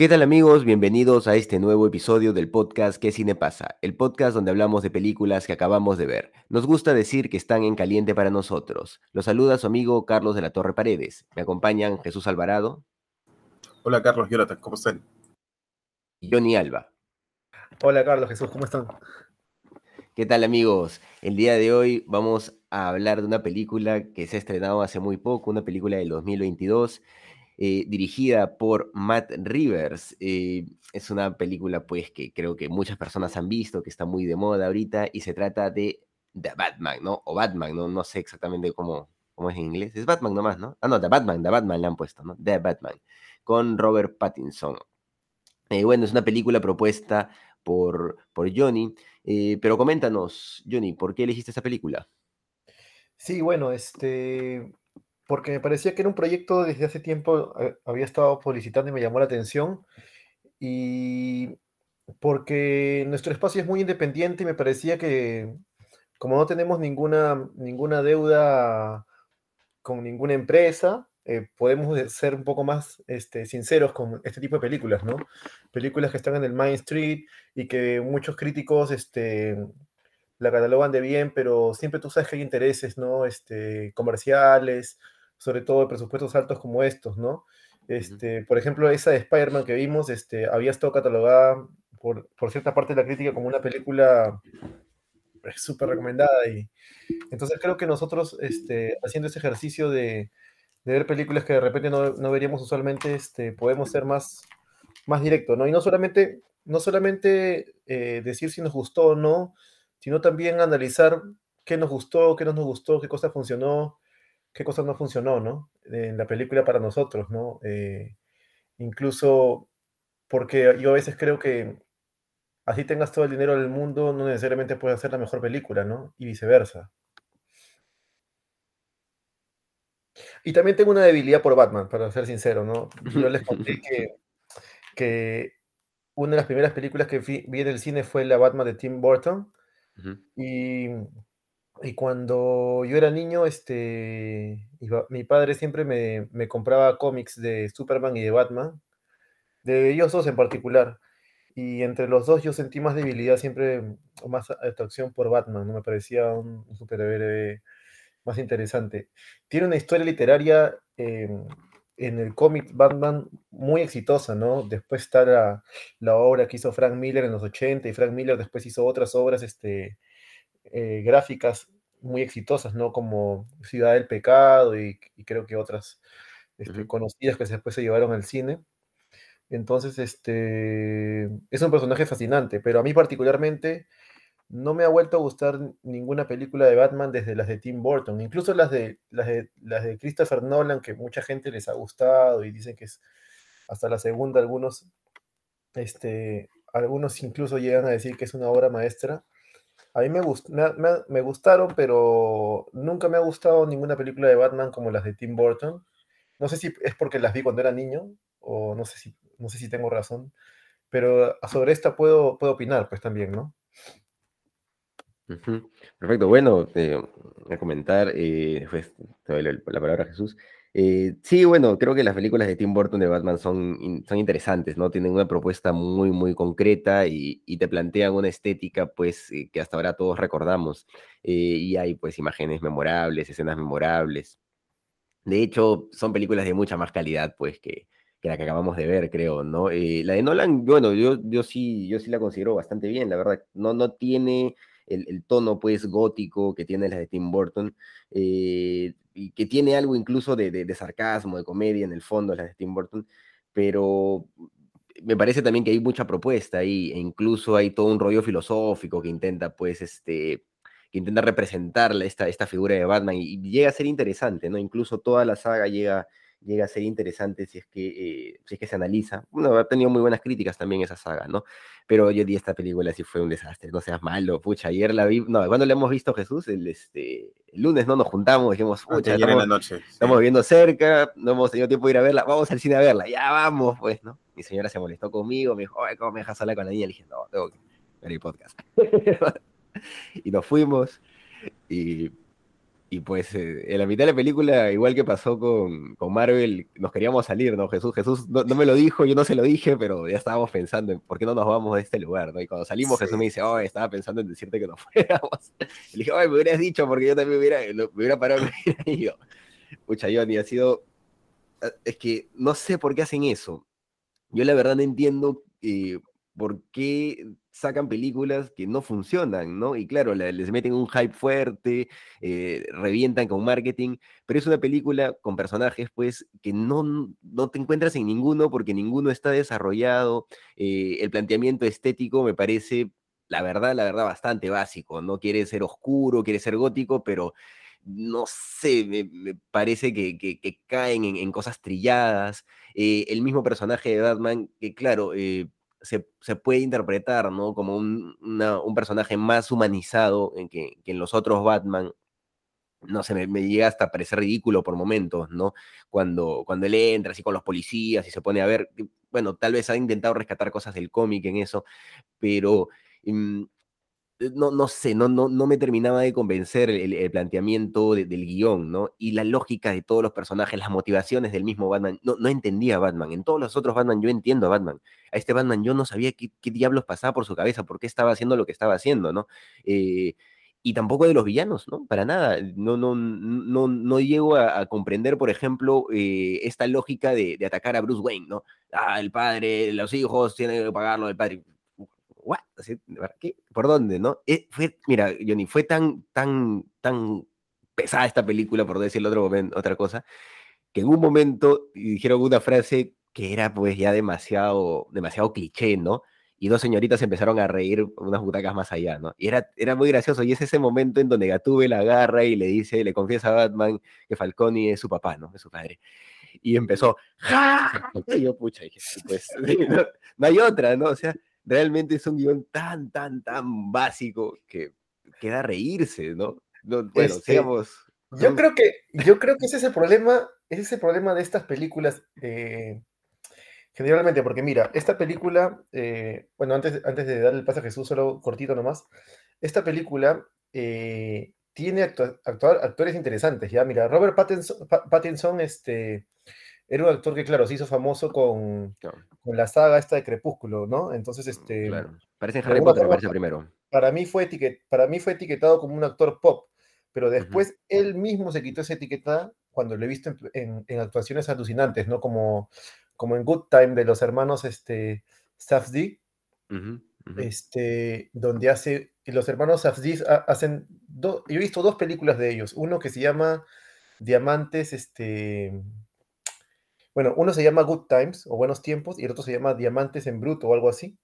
¿Qué tal amigos? Bienvenidos a este nuevo episodio del podcast ¿Qué cine pasa? El podcast donde hablamos de películas que acabamos de ver. Nos gusta decir que están en caliente para nosotros. Los saluda su amigo Carlos de la Torre Paredes. Me acompañan Jesús Alvarado. Hola Carlos, Jonathan, ¿cómo están? Y Johnny Alba. Hola Carlos, Jesús, ¿cómo están? ¿Qué tal amigos? El día de hoy vamos a hablar de una película que se ha estrenado hace muy poco, una película del 2022 eh, dirigida por Matt Rivers. Eh, es una película pues que creo que muchas personas han visto, que está muy de moda ahorita y se trata de The Batman, ¿no? O Batman, no, no sé exactamente cómo, cómo es en inglés. Es Batman nomás, ¿no? Ah, no, The Batman, The Batman le han puesto, ¿no? The Batman, con Robert Pattinson. Eh, bueno, es una película propuesta por, por Johnny, pero coméntanos, Johnny, ¿por qué elegiste esta película? Sí, bueno, este, porque me parecía que era un proyecto desde hace tiempo, eh, había estado publicitando y me llamó la atención, y porque nuestro espacio es muy independiente y me parecía que como no tenemos ninguna, ninguna deuda con ninguna empresa, eh, podemos ser un poco más este, sinceros con este tipo de películas, ¿no? Películas que están en el Main Street y que muchos críticos este, la catalogan de bien, pero siempre tú sabes que hay intereses, ¿no? Este, comerciales, sobre todo de presupuestos altos como estos, ¿no? Este, Por ejemplo, esa de Spider-Man que vimos este, había estado catalogada por, por, cierta parte de la crítica como una película súper recomendada. Y, entonces creo que nosotros, este, haciendo ese ejercicio de, de, ver películas que de repente no, no veríamos usualmente, este, podemos ser más, más directos, ¿no? Y no solamente, no solamente eh, decir si nos gustó o no, sino también analizar qué nos gustó, qué no nos gustó, qué cosa funcionó, qué cosas no funcionó, ¿no? En la película para nosotros, ¿no? Eh, incluso porque yo a veces creo que así tengas todo el dinero del mundo, no necesariamente puedes hacer la mejor película, ¿no? Y viceversa. Y también tengo una debilidad por Batman, para ser sincero, ¿no? Yo les conté que, que una de las primeras películas que vi, vi en el cine fue la Batman de Tim Burton. Uh -huh. Y y cuando yo era niño, este, iba, mi padre siempre me, me, compraba cómics de Superman y de Batman, de ellos dos en particular. Y entre los dos yo sentí más debilidad, siempre más atracción por Batman, ¿no? me parecía un, superhéroe más interesante. Tiene una historia literaria eh, en el cómic Batman muy exitosa, ¿no? Después está la, la, obra que hizo Frank Miller en los 80 y Frank Miller después hizo otras obras, este, eh, gráficas muy exitosas, ¿no? Como Ciudad del Pecado y, y creo que otras este, conocidas que después se llevaron al cine. Entonces, este, es un personaje fascinante, pero a mí particularmente no me ha vuelto a gustar ninguna película de Batman desde las de Tim Burton, incluso las de, las de, las de Christopher Nolan, que mucha gente les ha gustado y dicen que es hasta la segunda, algunos, este, algunos incluso llegan a decir que es una obra maestra. A mí me, gust me, me, me, gustaron, pero nunca me ha gustado ninguna película de Batman como las de Tim Burton. No sé si es porque las vi cuando era niño, o no sé si, no sé si tengo razón, pero sobre esta puedo, puedo opinar, pues también, ¿no? Perfecto, bueno, eh, a comentar, eh, pues, te doy la palabra a Jesús. Eh, sí, bueno, creo que las películas de Tim Burton de Batman son, son interesantes, ¿no? Tienen una propuesta muy, muy concreta y, y te plantean una estética, pues, eh, que hasta ahora todos recordamos. Eh, y hay, pues, imágenes memorables, escenas memorables. De hecho, son películas de mucha más calidad, pues, que, que la que acabamos de ver, creo, ¿no? Eh, la de Nolan, bueno, yo, yo, sí, yo sí la considero bastante bien, la verdad. No, no tiene el, tono, pues, gótico que tiene la de Tim Burton. Eh, y que tiene algo incluso de, sarcasmo, de comedia en el fondo, las de Tim Burton, pero me parece también que hay mucha propuesta ahí, e incluso hay todo un rollo filosófico que intenta, pues, este, que intenta representar esta, esta figura de Batman y llega a ser interesante, ¿no? Incluso toda la saga llega, llega a ser interesante si es que, eh, si es que se analiza. Bueno, ha tenido muy buenas críticas también esa saga, ¿no? Pero yo di esta película sí fue un desastre, no seas malo, pucha, ayer la vi, no, cuando la hemos visto Jesús, el, este, el lunes no nos juntamos, dijimos, pucha, Ayer en estamos, la noche. sí. estamos viviendo cerca, no hemos tenido tiempo de ir a verla, vamos al cine a verla, ya vamos, pues, ¿no? Mi señora se molestó conmigo, me dijo, ay, ¿cómo me dejas sola con la niña? Le dije, no, tengo que ver el podcast. y nos fuimos, y, y pues eh, en la mitad de la película, igual que pasó con, con Marvel, nos queríamos salir, ¿no? Jesús, Jesús no, no me lo dijo, yo no se lo dije, pero ya estábamos pensando en por qué no nos vamos de este lugar, ¿no? Y cuando salimos, Sí. Jesús me dice, oh, estaba pensando en decirte que nos fuéramos. Y le dije, ay, me hubieras dicho, porque yo también me hubiera, me hubiera parado y me hubiera ido. Pucha, Johnny, ha sido. eh, Es que no sé por qué hacen eso. Yo la verdad no entiendo eh, por qué sacan películas que no funcionan, ¿no? Y claro, la- les meten un hype fuerte, eh, revientan con marketing, pero es una película con personajes, pues, que no, no te encuentras en ninguno porque ninguno está desarrollado. eh, el planteamiento estético me parece, la verdad, la verdad, bastante básico. No quiere ser oscuro, quiere ser gótico, pero no sé, me, parece que, caen en, cosas trilladas. Eh, el mismo personaje de Batman, que claro, se, se puede interpretar, ¿no? Como un, un personaje más humanizado en que, en los otros Batman. No sé, me, llega hasta parecer ridículo por momentos, ¿no? Cuando, cuando él entra así con los policías y se pone a ver, bueno, tal vez ha intentado rescatar cosas del cómic en eso, pero mm, no, no sé, no, no, no me terminaba de convencer el, planteamiento de- del guion, ¿no? Y la lógica de todos los personajes, las motivaciones del mismo Batman. No, no entendía a Batman. En todos los otros Batman yo entiendo a Batman. A este Batman yo no sabía qué, qué diablos pasaba por su cabeza, por qué estaba haciendo lo que estaba haciendo, ¿no? Eh, y tampoco de los villanos, ¿no? Para nada. No, no, no, no llego a, a comprender, por ejemplo, eh, esta lógica de, de atacar a Bruce Wayne, ¿no? Ah, el padre, los hijos tienen que pagarlo, el padre. ¿What? ¿Qué? ¿Por dónde, no? Eh, fue, mira, Johnny, fue tan, tan, tan pesada esta película, por decirlo otro momento, otra cosa, que en un momento dijeron una frase que era pues ya demasiado, demasiado cliché, ¿no? Y dos señoritas empezaron a reír unas butacas más allá, ¿no? Y era, era muy gracioso. Y es ese momento en donde Gatúbel la agarra y le dice, le confiesa a Batman que Falcone es su papá, ¿no? Es su padre. Y empezó, ¡ja! Y yo, pucha, dije, pues, no, no hay otra, ¿no? O sea, realmente es un guion tan, tan, tan básico que queda reírse, ¿no? No, bueno, Este, sigamos. Yo creo que, yo creo que ese es el problema, ese es el problema de estas películas, eh, generalmente, porque mira, esta película, eh, bueno, antes, antes de darle el paso a Jesús, solo cortito nomás, esta película eh, tiene actua- actua- actores interesantes, ya, mira, Robert Pattinson, Pa- Pattinson, este, era un actor que, claro, se hizo famoso con, Claro, con la saga esta de Crepúsculo, ¿no? Entonces, este, claro. Parece Harry Potter, parece primero. para mí fue etiquet- para mí fue etiquetado como un actor pop, pero después él mismo se quitó esa etiqueta cuando lo he visto en, en- en actuaciones alucinantes, ¿no? Como, como en Good Time de los hermanos este, Safdie, este, donde hace, los hermanos Safdie ha- hacen, do- yo he visto dos películas de ellos, uno que se llama Diamantes, este, bueno, uno se llama Good Times o Buenos Tiempos y el otro se llama Diamantes en Bruto o algo así.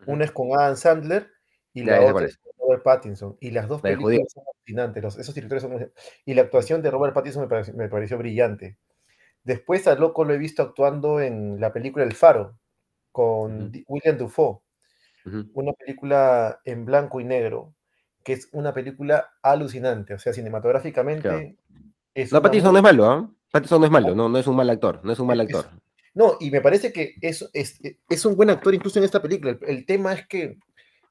Ujú. Una es con Adam Sandler y la otra es es. con Robert Pattinson. Y las dos La películas son fascinantes. los- esos directores son. Y la actuación de Robert Pattinson me pareció, me pareció brillante. Después a Loco lo he visto actuando en la película El Faro con William Dafoe, Ujú. una película en blanco y negro, que es una película alucinante. O sea, cinematográficamente es No, una Pattinson no es malo, ¿ah? Pattinson no es malo, no, no es un mal actor, no es un mal actor. No, y me parece que es, es, es un buen actor incluso en esta película. El, el tema es que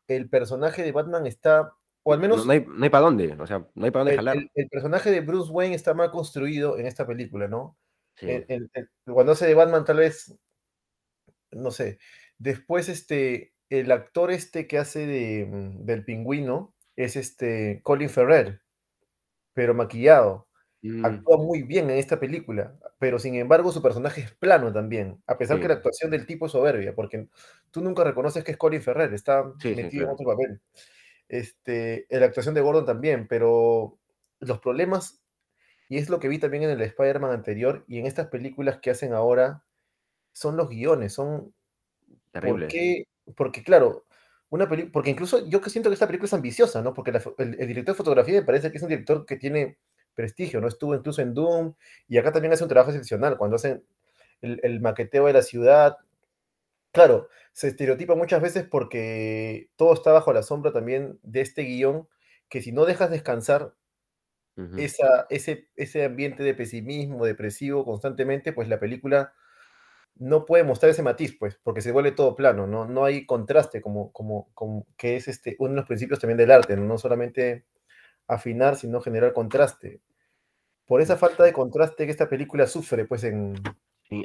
el personaje de Batman está, o al menos No, no hay, no hay para dónde, o sea, no hay para dónde el, jalar. el- el personaje de Bruce Wayne está mal construido en esta película, ¿no? Sí. Cuando hace de Batman, tal vez, no sé. Después, este, el actor este que hace de, mm, del pingüino es este Colin Ferrer, pero maquillado. Mm, Actúa muy bien en esta película, pero sin embargo su personaje es plano también, a pesar que Sí. la actuación del tipo es soberbia, porque tú nunca reconoces que es Colin Ferrer, está Sí, sí, metido en otro papel. Este, la actuación de Gordon también, pero los problemas, y es lo que vi también en el Spider-Man anterior y en estas películas que hacen ahora, son los guiones, son ¿por terrible. qué? Porque claro, una porque incluso yo que siento que esta película es ambiciosa, ¿no? Porque la el, el director de fotografía me parece que es un director que tiene prestigio, ¿no? Estuvo incluso en Doom y acá también hace un trabajo excepcional cuando hacen el, el maqueteo de la ciudad. Claro, se estereotipa muchas veces porque todo está bajo la sombra también de este guion, que si no dejas descansar esa, ese, ese ambiente de pesimismo, depresivo constantemente, pues la película no puede mostrar ese matiz, pues, porque se vuelve todo plano, ¿no? No hay contraste, como, como, como que es este, uno de los principios también del arte, ¿no? No solamente afinar, sino generar contraste. Por esa falta de contraste que esta película sufre, pues, en...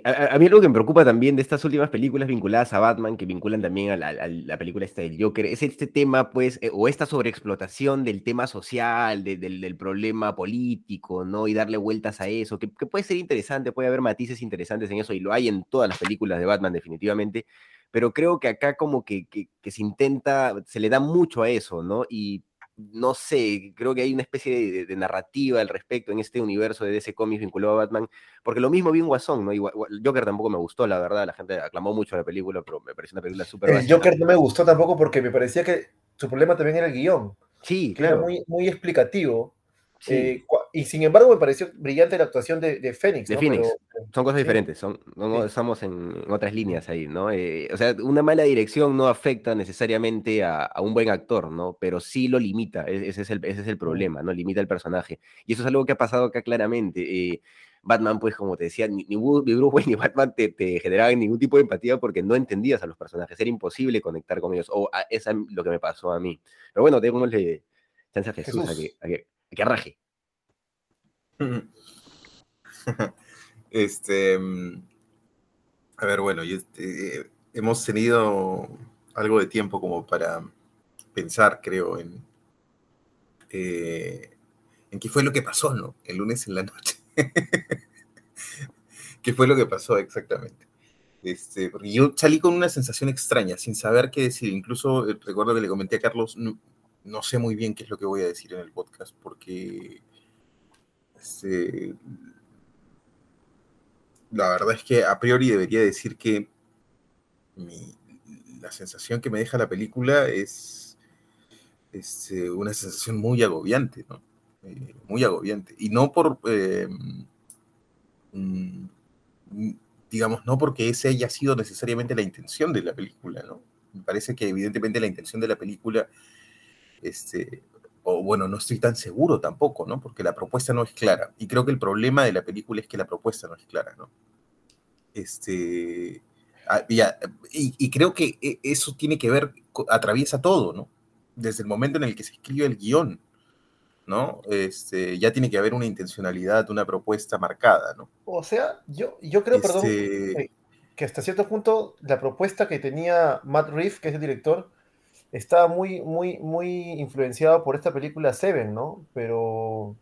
A- a mí algo que me preocupa también de estas últimas películas vinculadas a Batman, que vinculan también a la, a la película esta del Joker, es este tema, pues, eh, o esta sobreexplotación del tema social, de- del, del problema político, ¿no? Y darle vueltas a eso, que, que puede ser interesante, puede haber matices interesantes en eso, y lo hay en todas las películas de Batman, definitivamente, pero creo que acá como que, que, que se intenta, se le da mucho a eso, ¿no? Y no sé, creo que hay una especie de, de narrativa al respecto en este universo de DC Comics vinculado a Batman, porque lo mismo vi en Guasón, ¿no? Joker tampoco me gustó, la verdad, la gente aclamó mucho la película, pero me pareció una película súper El. Joker no me gustó tampoco porque me parecía que su problema también era el guion, Sí, que era claro. muy, muy explicativo. Sí. eh, y sin embargo me pareció brillante la actuación de, de Fénix, De ¿no? Phoenix. Pero- Son cosas sí. diferentes, son, no, Sí. estamos en, en otras líneas ahí, ¿no? Eh, o sea, una mala dirección no afecta necesariamente a, a un buen actor, ¿no? Pero sí lo limita, e- ese es el, ese es el problema, ¿no? Limita el personaje. Y eso es algo que ha pasado acá claramente. eh, Batman, pues, como te decía, ni, ni Bru- ni Bruce Wayne ni Batman te, te generaban ningún tipo de empatía porque no entendías a los personajes, era imposible conectar con ellos, o a, es a- lo que me pasó a mí. Pero bueno, démosle chance a Jesús, Jesús. a, que, a que raje. Este, mm, a ver, bueno, este, hemos tenido algo de tiempo como para pensar, creo, en, eh, en qué fue lo que pasó, ¿no? El lunes en la noche. ¿Qué fue lo que pasó exactamente? Este, porque yo salí con una sensación extraña, sin saber qué decir. Incluso eh, recuerdo que le comenté a Carlos, no, sé muy bien qué es lo que voy a decir en el podcast, porque este, la verdad es que a priori debería decir que la sensación que me deja la película es, es, eh, una sensación muy agobiante, ¿no? Eh, muy agobiante. Y no por, eh, mm, digamos, no porque esa haya sido necesariamente la intención de la película, ¿no? Me parece que evidentemente la intención de la película, este, o bueno, no estoy tan seguro tampoco, ¿no? Porque la propuesta no es clara. Y creo que el problema de la película es que la propuesta no es clara, ¿no? Este, ah, ya, y, y creo que e- eso tiene que ver, atraviesa todo, ¿no? Desde el momento en el que se escribe el guion, ¿no? Este, ya tiene que haber una intencionalidad, una propuesta marcada, ¿no? O sea, yo, yo creo, Este, que hasta cierto punto la propuesta que tenía Matt Reeves, que es el director, estaba muy, muy, muy influenciado por esta película Seven, ¿no? Pero.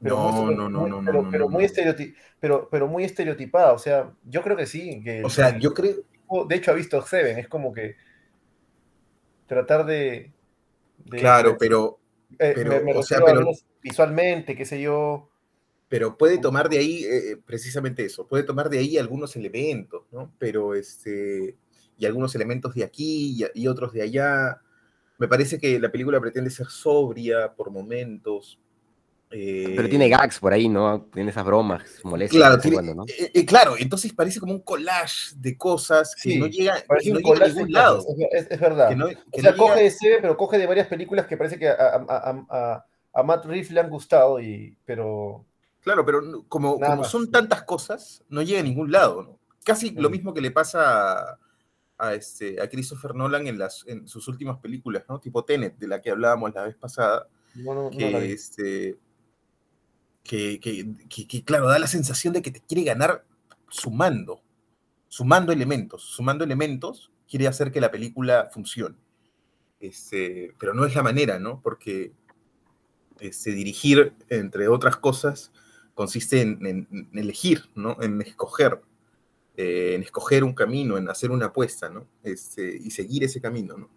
pero No, muy- no, no, muy- no, no, pero, no, pero no, muy pero, pero muy estereotipada. O sea, yo creo que sí. Que o sea, el yo creo, de hecho, ha visto Seven. Es como que tratar de. de- claro, pero, eh, pero, me- me o sea, pero- visualmente, qué sé yo. pero puede tomar de ahí eh, precisamente eso, puede tomar de ahí algunos elementos, ¿no? Pero este, y algunos elementos de aquí y, y otros de allá. Me parece que la película pretende ser sobria por momentos. Pero eh, tiene gags por ahí, ¿no? Tiene esas bromas molestas Claro, tiene- cuando, ¿no? eh, eh, claro, entonces parece como un collage de cosas que Sí, no llega, Parece no un llega a ningún lado. Es, es verdad. Que no, O sea, no coge llega- de Seven, pero coge de varias películas que parece que a, a- a- a- a Matt Reeves le han gustado, y, pero Claro, pero como, son tantas cosas, no llega a ningún lado, ¿no? Casi lo mismo que le pasa a, este, a Christopher Nolan en, las, en sus últimas películas, ¿no? Tipo Tenet, de la que hablábamos la vez pasada, no que, este, que, que- que- que, claro, da la sensación de que te quiere ganar sumando, sumando elementos, sumando elementos, quiere hacer que la película funcione. Este, pero no es la manera, ¿no? Porque este, dirigir, entre otras cosas, consiste en, en- en elegir, ¿no? En escoger, en escoger un camino, en hacer una apuesta, ¿no? Este, y seguir ese camino, ¿no?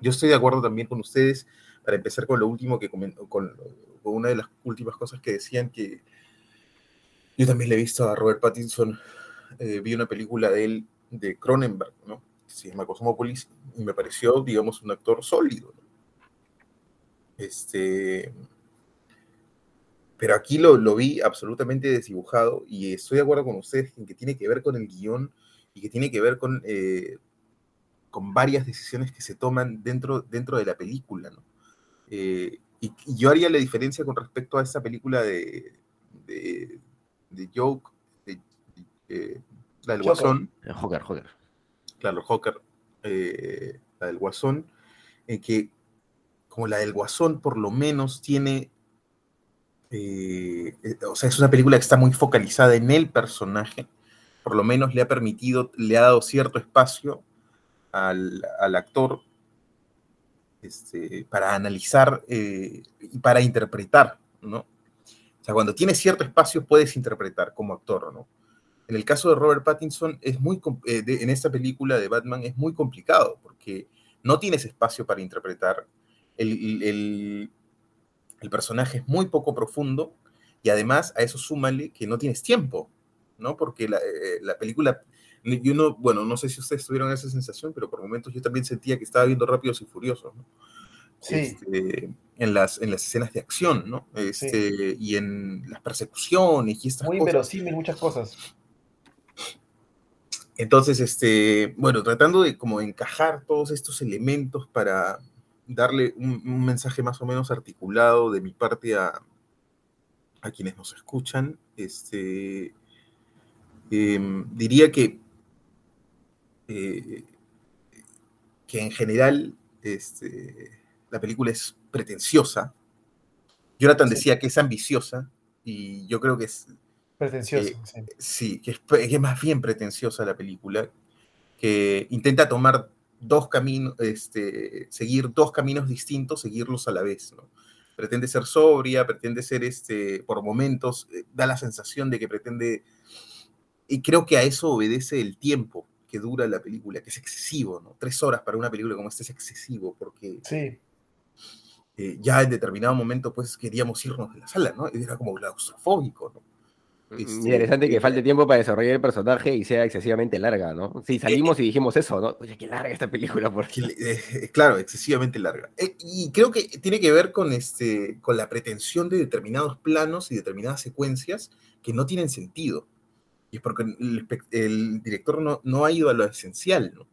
Yo estoy de acuerdo también con ustedes, para empezar con lo último que comentó, con, una de las últimas cosas que decían que yo también le he visto a Robert Pattinson, eh, vi una película de él, de Cronenberg, ¿no? Que se llama Cosmópolis, y me pareció, digamos, un actor sólido, ¿no? Este, pero aquí lo, lo vi absolutamente desdibujado y estoy de acuerdo con ustedes en que tiene que ver con el guion y que tiene que ver con, eh, con varias decisiones que se toman dentro, dentro de la película, ¿no? Eh, y, y yo haría la diferencia con respecto a esa película de, de, de Joke, de, eh, la del Joker. Guasón, Eh, Joker, Joker. claro, Joker, eh, la del Guasón, en que como la del Guasón por lo menos tiene, eh, eh, o sea, es una película que está muy focalizada en el personaje, por lo menos le ha permitido, le ha dado cierto espacio al, al actor este, para analizar eh, y para interpretar, ¿no? O sea, cuando tienes cierto espacio puedes interpretar como actor, ¿no? En el caso de Robert Pattinson, es muy, eh, de- en esta película de Batman es muy complicado porque no tienes espacio para interpretar. El, el- el- personaje es muy poco profundo y además a eso súmale que no tienes tiempo, ¿no? Porque la, eh, la película, yo no, bueno, no sé si ustedes tuvieron esa sensación, pero por momentos yo también sentía que estaba viendo Rápidos y Furiosos, ¿no? Sí, Este, en, las, en las escenas de acción, ¿no? Este, Y en las persecuciones y estas muy cosas. inverosímil muchas cosas. Entonces, este, bueno, tratando de como encajar todos estos elementos para darle un, un mensaje más o menos articulado de mi parte a, a quienes nos escuchan, este, em, diría que, eh, que en general este, la película es pretenciosa. Jonathan Sí. decía que es ambiciosa y yo creo que es, Pretencioso. Eh, sí. Sí, que es, que es más bien pretenciosa la película, que intenta tomar dos caminos, este, seguir dos caminos distintos, seguirlos a la vez, ¿no? Pretende ser sobria, pretende ser, este, por momentos, eh, da la sensación de que pretende, y creo que a eso obedece el tiempo que dura la película, que es excesivo, ¿no? Tres horas para una película como esta es excesivo, porque Sí, eh, ya en determinado momento, pues, queríamos irnos de la sala, ¿no? Era como claustrofóbico, ¿no? Este, Interesante que eh, falte tiempo para desarrollar el personaje y sea excesivamente larga, ¿no? Sí, salimos y dijimos eso, ¿no? Oye, qué larga esta película, por que le- eh, claro, excesivamente larga. Eh, y creo que tiene que ver con, este, con la pretensión de determinados planos y determinadas secuencias que no tienen sentido. Y es porque el, el director no, no ha ido a lo esencial, ¿no?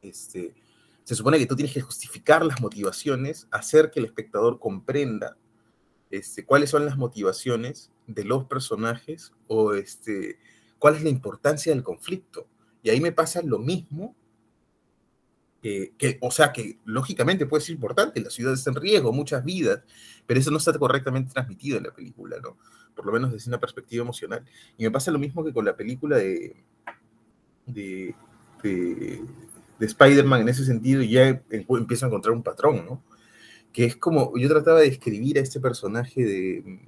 Este, se supone que tú tienes que justificar las motivaciones, hacer que el espectador comprenda este, cuáles son las motivaciones de los personajes o este, cuál es la importancia del conflicto. Y ahí me pasa lo mismo que, que, o sea, que lógicamente puede ser importante, la ciudad está en riesgo, muchas vidas, pero eso no está correctamente transmitido en la película, ¿no? Por lo menos desde una perspectiva emocional. Y me pasa lo mismo que con la película de, de, de, de Spider-Man en ese sentido, y ya empiezo a encontrar un patrón, ¿no? Que es como, yo trataba de escribir a este personaje de,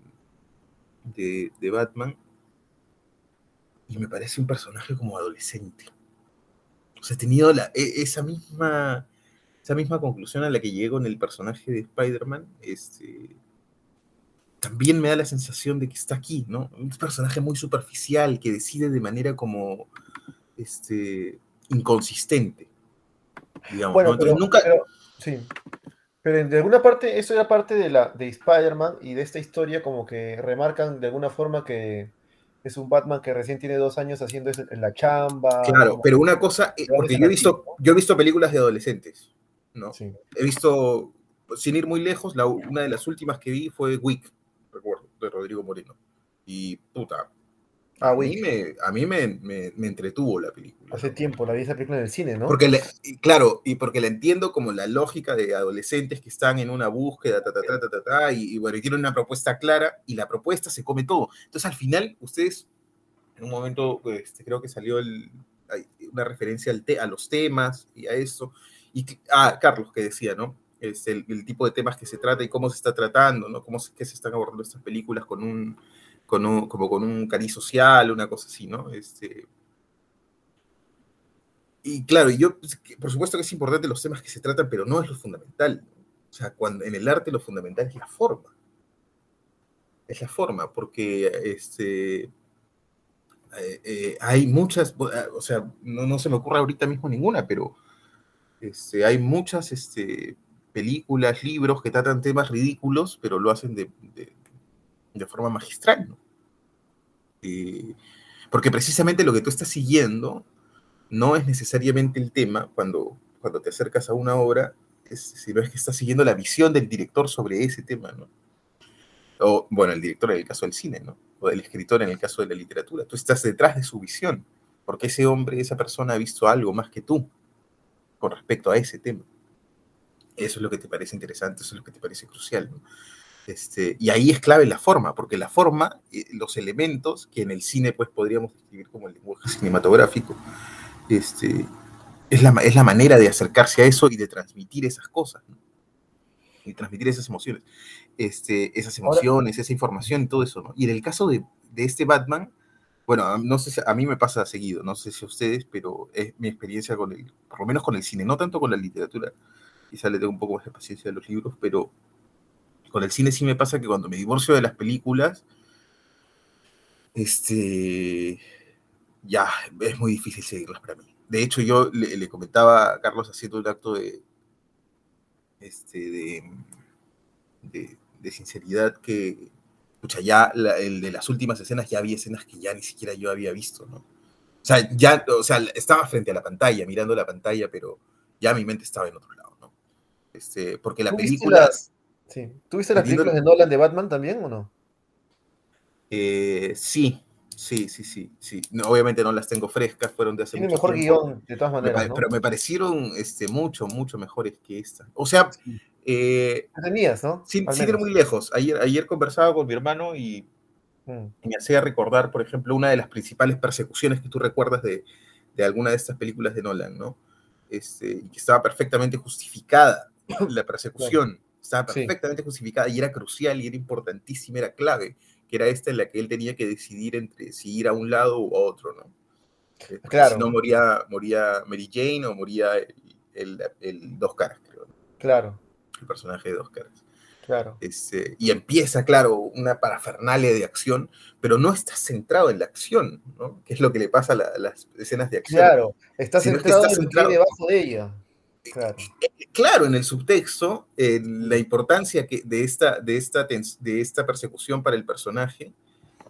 de, de Batman, y me parece un personaje como adolescente. O sea, he tenido la, e- esa, misma, esa misma conclusión a la que llego en el personaje de Spider-Man. Este, también me da la sensación de que está aquí, ¿no? Un personaje muy superficial que decide de manera como este, inconsistente. Digamos, Bueno, ¿no? Entonces, pero, nunca, pero- sí. Pero de alguna parte, eso era parte de la de Spider-Man y de esta historia, como que remarcan de alguna forma que es un Batman que recién tiene dos años haciendo eso en la chamba. Claro, pero una cosa, eh, porque yo he visto, yo he visto películas de adolescentes, ¿no? Sí. He visto, sin ir muy lejos, la, una de las últimas que vi fue Wick, recuerdo, de Rodrigo Moreno. Y puta, Ah, a mí, me, a mí me, me- me entretuvo la película. Hace tiempo la vi esa película en el cine, ¿no? Porque, le- claro, y porque la entiendo como la lógica de adolescentes que están en una búsqueda, ta, ta, ta, ta, ta, ta, y, y bueno, y tienen una propuesta clara, y la propuesta se come todo. Entonces, al final, ustedes, en un momento, este, creo que salió el- una referencia al te- a los temas y a eso. Y, ah, Carlos, que decía, ¿no? Este, el, el tipo de temas que se trata y cómo se está tratando, ¿no? Cómo se, que se están abordando estas películas con un, como con un cariz social, una cosa así, ¿no? Este, y claro, yo, pues, por supuesto que es importante los temas que se tratan, pero no es lo fundamental. O sea, cuando, en el arte lo fundamental es la forma. Es la forma, porque este, eh, eh, hay muchas, o sea, no, no se me ocurre ahorita mismo ninguna, pero este, hay muchas este, películas, libros que tratan temas ridículos, pero lo hacen de, de- de forma magistral. ¿no? Eh, porque precisamente lo que tú estás siguiendo no es necesariamente el tema cuando, cuando te acercas a una obra, es, sino es que estás siguiendo la visión del director sobre ese tema, ¿no? O, bueno, el director en el caso del cine, ¿no? O del escritor en el caso de la literatura. Tú estás detrás de su visión, porque ese hombre, esa persona ha visto algo más que tú con respecto a ese tema. Eso es lo que te parece interesante, eso es lo que te parece crucial, ¿no? Este, y ahí es clave la forma, porque la forma, eh, los elementos que en el cine pues podríamos describir como el lenguaje cinematográfico, este, es, la, es la manera de acercarse a eso y de transmitir esas cosas, ¿no? y transmitir esas emociones, este, esas emociones, esa información y todo eso, ¿no? Y en el caso de, de este Batman, bueno, no sé si a mí me pasa seguido, no sé si a ustedes, pero es mi experiencia con el, por lo menos con el cine, no tanto con la literatura, quizá le tengo un poco más de paciencia a los libros, pero con el cine sí me pasa que cuando me divorcio de las películas, este, ya, es muy difícil seguirlas para mí. De hecho, yo le, le comentaba a Carlos haciendo un acto de, este, de, de, de sinceridad que, escucha, ya la, el de las últimas escenas ya había escenas que ya ni siquiera yo había visto, ¿no? O sea, ya, o sea, estaba frente a la pantalla, mirando la pantalla, pero ya mi mente estaba en otro lado, ¿no? Este, porque la ¿Tú viste película... las- Sí. ¿Tú viste las películas de Nolan de Batman también o no? Eh, sí, sí, sí, sí, sí. No, obviamente no las tengo frescas, fueron de hace Tiene mucho mejor tiempo. guion, de todas maneras. Pero me parecieron este, mucho, mucho mejores que esta. O sea, eh, tenías, ¿no? ir menos. muy lejos. Ayer, ayer conversaba con mi hermano y Mm. me hacía recordar, por ejemplo, una de las principales persecuciones que tú recuerdas de, de alguna de estas películas de Nolan, ¿no? Este, y que estaba perfectamente justificada la persecución. Estaba Sí. perfectamente justificada y era crucial y era importantísima, era clave, que era esta en la que él tenía que decidir entre si ir a un lado u a otro, ¿no? Porque Claro. Si no, moría, moría Mary Jane o moría el, el- el Dos Caras, creo, ¿no? Claro, el personaje de Dos Caras. claro. Este, y empieza, claro, una parafernalia de acción, pero no está centrado en la acción, ¿no? Que es lo que le pasa a, la- a las escenas de acción. Claro, está centrado en lo que hay centrado- debajo de ella. Claro. Claro, en el subtexto, eh, la importancia que, de, esta, de, esta de esta persecución para el personaje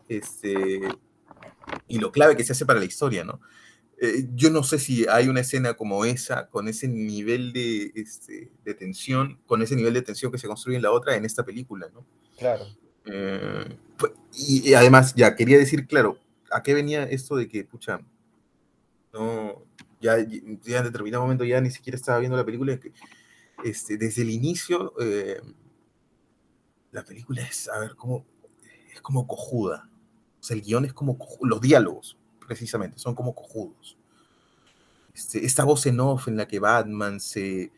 este, y lo clave que se hace para la historia, ¿no? Eh, yo no sé si hay una escena como esa, con ese nivel de, este, de tensión, con ese nivel de tensión que se construye en la otra, en esta película, ¿no? Claro. Eh, y, y además, ya quería decir, claro, ¿a qué venía esto de que, pucha, no, ya, en determinado momento ya ni siquiera estaba viendo la película, este, desde el inicio, eh, la película es, a ver, como, es como cojuda. O sea, el guion es como, coju- los diálogos, precisamente, son como cojudos. Este, esta voz en off en la que Batman se,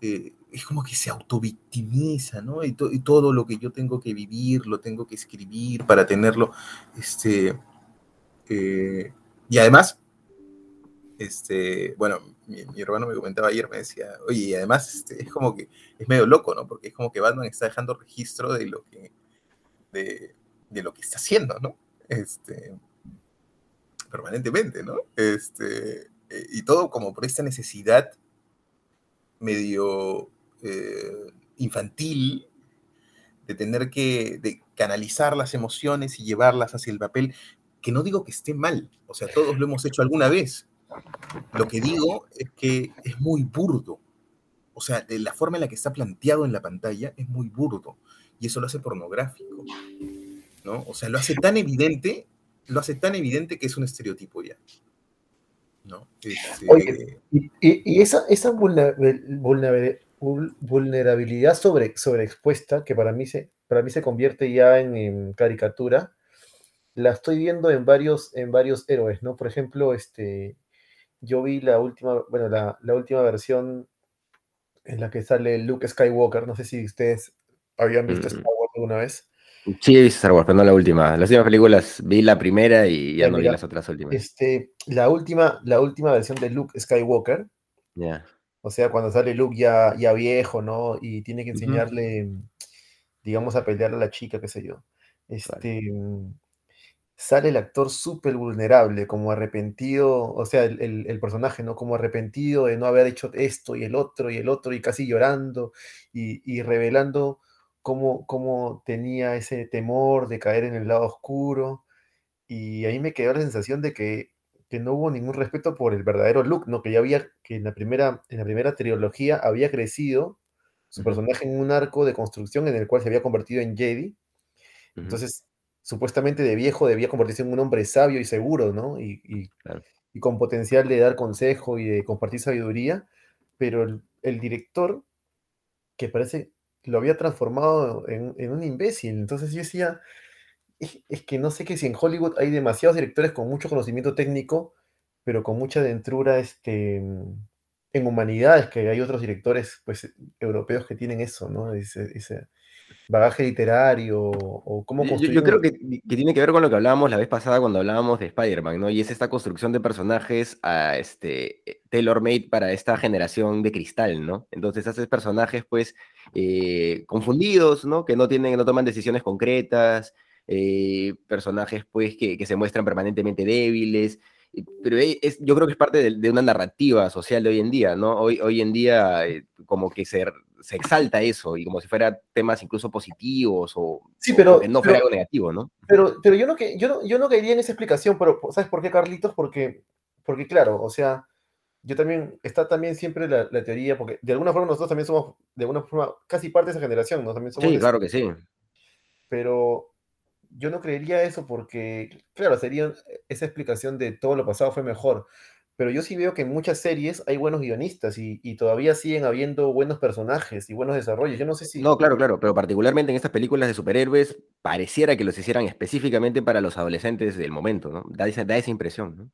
eh, es como que se autovictimiza, ¿no? Y todo lo que yo tengo que vivir, lo tengo que escribir para tenerlo, este, eh, y además, este, bueno, mi, hermano me comentaba ayer, me decía, oye, y además este, es como que es medio loco, ¿no? Porque es como que Batman está dejando registro de lo que, de lo que está haciendo, ¿no? Este, permanentemente, ¿no? Este, eh, y todo como por esta necesidad medio eh, infantil de tener que de canalizar las emociones y llevarlas hacia el papel, que no digo que esté mal, o sea, todos lo hemos hecho alguna vez. Lo que digo es que es muy burdo. O sea, de la forma en la que está planteado en la pantalla es muy burdo. Y eso lo hace pornográfico. ¿No? O sea, lo hace tan evidente, lo hace tan evidente que es un estereotipo ya. ¿No? Este, Oye, Y, esa, esa vulnerabil- vulnerabil- vul- vulnerabilidad sobre, sobreexpuesta, que para mí, se, para mí se convierte ya en, en caricatura, la estoy viendo en varios, en varios héroes, ¿no? Por ejemplo, este, yo vi la última, bueno, la, la última versión en la que sale Luke Skywalker, no sé si ustedes habían visto Mm. Star Wars alguna vez. Sí, he visto Star Wars, pero no la última. Las últimas películas vi la primera y ya no vi las otras últimas. Este, la última, la última versión de Luke Skywalker, Ya. O sea, cuando sale Luke ya, ya viejo, ¿no? Y tiene que enseñarle, digamos, a pelear a la chica, qué sé yo. Este, mm, sale el actor súper vulnerable, como arrepentido, o sea, el, el- el personaje, ¿no? Como arrepentido de no haber hecho esto y el otro y el otro y casi llorando y, y revelando cómo, cómo tenía ese temor de caer en el lado oscuro. Y ahí me quedó la sensación de que, que no hubo ningún respeto por el verdadero Luke, ¿no? Que ya había, que en la primera, en la primera trilogía había crecido su personaje en un arco de construcción en el cual se había convertido en Jedi. Entonces, supuestamente de viejo debía convertirse en un hombre sabio y seguro, ¿no? Y, y- Claro. y con potencial de dar consejo y de compartir sabiduría, pero el, el director, que parece lo había transformado en, en un imbécil. Entonces yo decía, es, es que no sé que si en Hollywood hay demasiados directores con mucho conocimiento técnico, pero con mucha dentrura este, en humanidades, que hay otros directores pues, europeos que tienen eso, ¿no? Ese, ese bagaje literario o cómo Yo, yo- creo que, que tiene que ver con lo que hablábamos la vez pasada cuando hablábamos de Spider-Man, ¿no? Y es esta construcción de personajes a este, eh, tailor-made para esta generación de cristal, ¿no? Entonces haces personajes, pues, eh, confundidos, ¿no? Que no tienen, no toman decisiones concretas, eh, personajes, pues, que, que se muestran permanentemente débiles. Pero e- es, yo creo que es parte de, de una narrativa social de hoy en día, ¿no? Hoy, hoy en día eh, como que se, se exalta eso y como si fuera temas incluso positivos o, Sí, pero- o que no pero- fuera algo negativo, ¿no? Pero, pero yo, no que, yo, no, yo no caería en esa explicación, pero ¿sabes por qué, Carlitos? Porque, porque claro, o sea, yo también, está también siempre la, la teoría, porque de alguna forma nosotros también somos, de alguna forma, casi parte de esa generación, ¿no? También somos Sí, claro que sí. pero yo no creería eso porque, claro, sería esa explicación de todo lo pasado fue mejor. Pero yo sí veo que en muchas series hay buenos guionistas y, y todavía siguen habiendo buenos personajes y buenos desarrollos. Yo no sé si... No, claro, claro, pero particularmente en estas películas de superhéroes pareciera que los hicieran específicamente para los adolescentes del momento, ¿no? Da esa, da esa impresión, ¿no?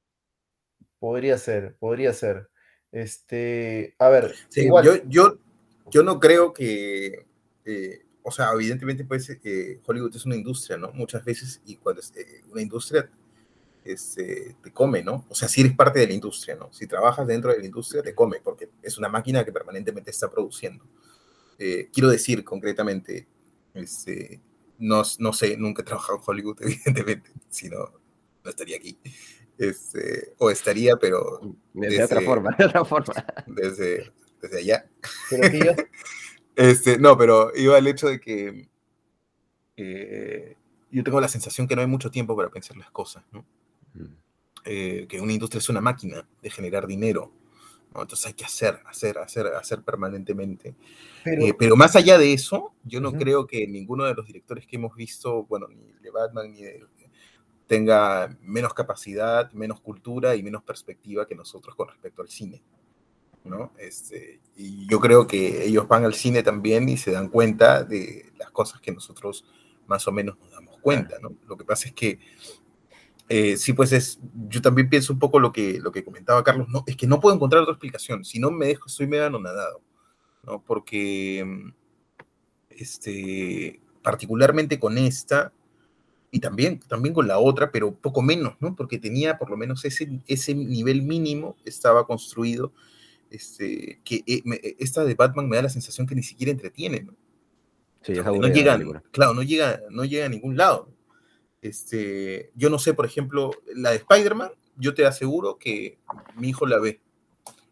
Podría ser, podría ser. Este, a ver, Sí, igual, yo, yo, yo no creo que, eh, o sea, evidentemente pues eh, Hollywood es una industria, ¿no? Muchas veces y cuando es eh, una industria este, te come, ¿no? O sea, si eres parte de la industria, ¿no? Si trabajas dentro de la industria, te come, porque es una máquina que permanentemente está produciendo. Eh, quiero decir concretamente, este, no, no sé, nunca he trabajado en Hollywood, evidentemente, si no, no estaría aquí. Este, o estaría, pero De, Desde- otra forma, de otra forma. desde, desde allá. pero aquí ya- Este, no, pero iba al hecho de que eh, yo tengo la sensación que no hay mucho tiempo para pensar las cosas, ¿no? Eh, que una industria es una máquina de generar dinero, ¿no? Entonces hay que hacer, hacer, hacer, hacer permanentemente. pero, Eh, pero más allá de eso, yo no creo que ninguno de los directores que hemos visto, bueno, ni de Batman ni de tenga menos capacidad, menos cultura y menos perspectiva que nosotros con respecto al cine. ¿No? Este, y yo creo que ellos van al cine también y se dan cuenta de las cosas que nosotros más o menos nos damos cuenta. ¿no? Lo que pasa es que eh, sí, pues es, yo también pienso un poco lo que, lo que comentaba Carlos, no, es que no puedo encontrar otra explicación, si no me dejo, estoy medio anonadado, ¿no? Porque, mm, este, particularmente con esta, y también, también con la otra, pero poco menos, ¿no? Porque tenía por lo menos ese, ese nivel mínimo, estaba construido, este, que eh, me- esta de Batman me da la sensación que ni siquiera entretiene, ¿no? Sí, es no aburrida la llega, claro, no llega, no llega a ningún lado. Este, yo no sé, por ejemplo, la de Spider-Man, yo te aseguro que mi hijo la ve.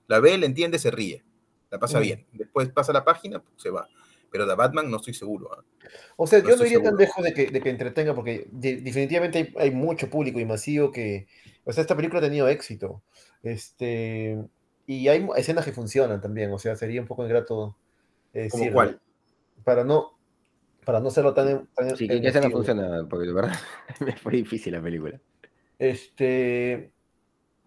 La ve, la entiende, se ríe, la pasa Mm. bien. Después pasa la página, pues, se va. Pero de Batman no estoy seguro. ¿ah? o sea, no yo no iría tan lejos de que, de que entretenga, porque de- definitivamente hay, hay mucho público y masivo que, o sea, esta película ha tenido éxito. Este, y hay escenas que funcionan también, o sea, sería un poco ingrato eh, ¿Como decirlo, cuál? Para no, para no serlo tan, tan Sí, ¿qué, qué escena funciona? Porque de verdad me fue difícil la película. Este.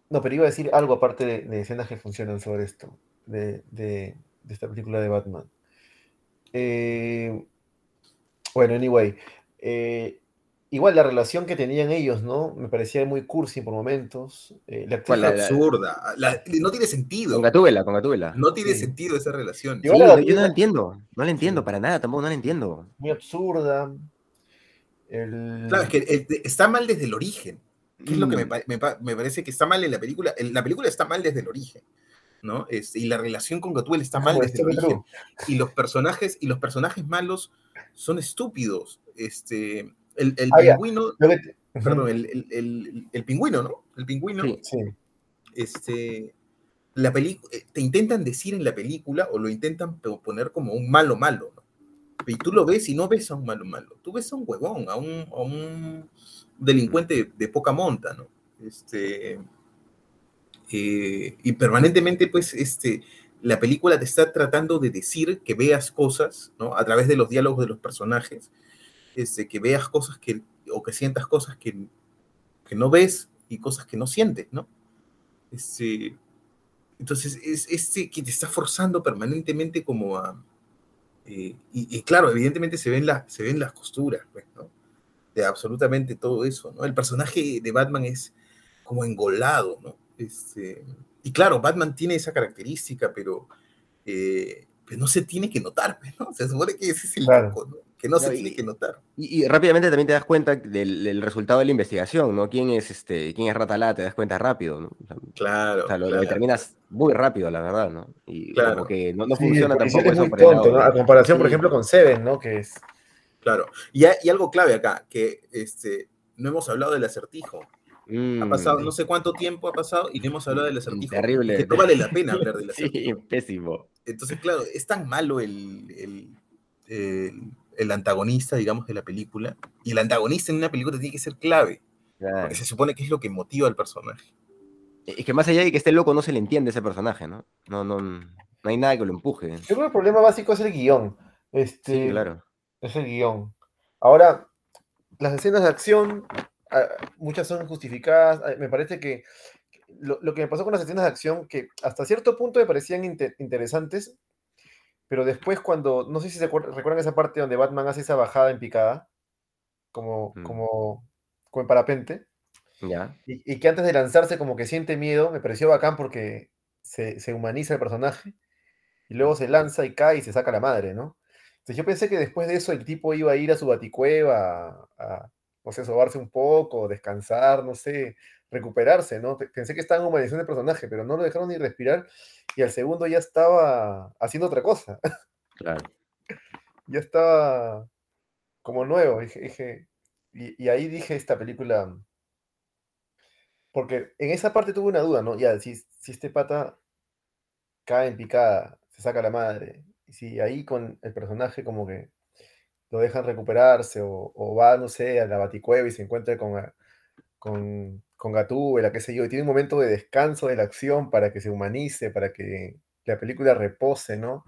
No, pero iba a decir algo aparte de, de escenas que funcionan sobre esto, de, de- de esta película de Batman. Eh, bueno, anyway. eh, igual la relación que tenían ellos, ¿no? Me parecía muy cursi por momentos. eh, la actriz ¿Cuál, la- absurda. La- no tiene sentido. Con Gatúbela, con Gatúbela. No tiene Sí. sentido esa relación. Sí, Igual la yo, no la entiendo. No la entiendo para nada, tampoco no la entiendo. muy absurda. El- Claro, es que está mal desde el origen. ¿Qué es lo que me, Mm. me me parece que está mal en la película? En la película está mal desde el origen, ¿no? Este, y la relación con Gatúbel está mal como desde el origen. Y los personajes, y los personajes malos son estúpidos. Este, el, el Ah, pingüino, te- perdón, el, el- el- el pingüino, ¿no? El pingüino, Sí. Sí. este, la película, te intentan decir en la película o lo intentan po- poner como un malo malo, ¿no? Y tú lo ves y no ves a un malo malo, tú ves a un huevón, a un, a un delincuente de, poca monta, ¿no? Este, eh, y permanentemente, pues, este, la película te está tratando de decir que veas cosas, ¿no? A través de los diálogos de los personajes, este, que veas cosas que, o que sientas cosas que, que no ves y cosas que no sientes, ¿no? Este, entonces, es este que te está forzando permanentemente como a... Eh, y, claro, evidentemente se ven, se ven las costuras, pues, ¿no? De absolutamente todo eso, ¿no? El personaje de Batman es como engolado, ¿no? Este, y claro, Batman tiene esa característica, pero eh, pues no se tiene que notar, pues, ¿no? Se supone que ese es el ¿no? Que no, se tiene que notar. Y, rápidamente también te das cuenta del, resultado de la investigación, ¿no? ¿Quién es este, quién es Ratalá? Te das cuenta rápido, ¿no? claro. O sea, lo, claro. determinas muy rápido, la verdad, ¿no? Y claro. como que no, no funciona tampoco es muy tonto, ¿no? A comparación, sí. por ejemplo, con Seven, ¿no? Que es. Claro. Y, y algo clave acá, que este, no hemos hablado del acertijo. Mm. Ha pasado no sé cuánto tiempo ha pasado y no hemos hablado del acertijo. Terrible. Que no vale la pena hablar del acertijo. sí, pésimo. Entonces, claro, es tan malo el, el, el, el, antagonista, digamos, de la película. Y el antagonista en una película tiene que ser clave. Claro. Porque se supone que es lo que motiva al personaje. Es que más allá de que esté loco, no se le entiende ese personaje, ¿no? No, no, no hay nada que lo empuje. Yo creo que el problema básico es el guion. Este, sí, claro. Es el guion. Ahora, las escenas de acción muchas son justificadas. Me parece que lo, lo, que me pasó con las escenas de acción, que hasta cierto punto me parecían inter interesantes, pero después cuando, no sé si se recuerdan esa parte donde Batman hace esa bajada en picada, como, mm. como, como en parapente, yeah. y, y, que antes de lanzarse como que siente miedo, me pareció bacán porque se, se humaniza el personaje, y luego se lanza y cae y se saca la madre, ¿no? Entonces yo pensé que después de eso el tipo iba a ir a su baticueva a, a no sé, sobarse un poco, descansar, no sé, recuperarse, ¿no? Pensé que estaba en humanizando el personaje, pero no lo dejaron ni respirar y al segundo ya estaba haciendo otra cosa. Claro. ya estaba como nuevo, dije, dije y, y, ahí dije esta película, porque en esa parte tuve una duda, ¿no? Ya, si, si este pata cae en picada, se saca la madre, y si ahí con el personaje como que lo dejan recuperarse o, o, va, no sé, a la Baticueva y se encuentra con, con, con Gatúbela, qué sé yo, y tiene un momento de descanso de la acción para que se humanice, para que la película repose, ¿no?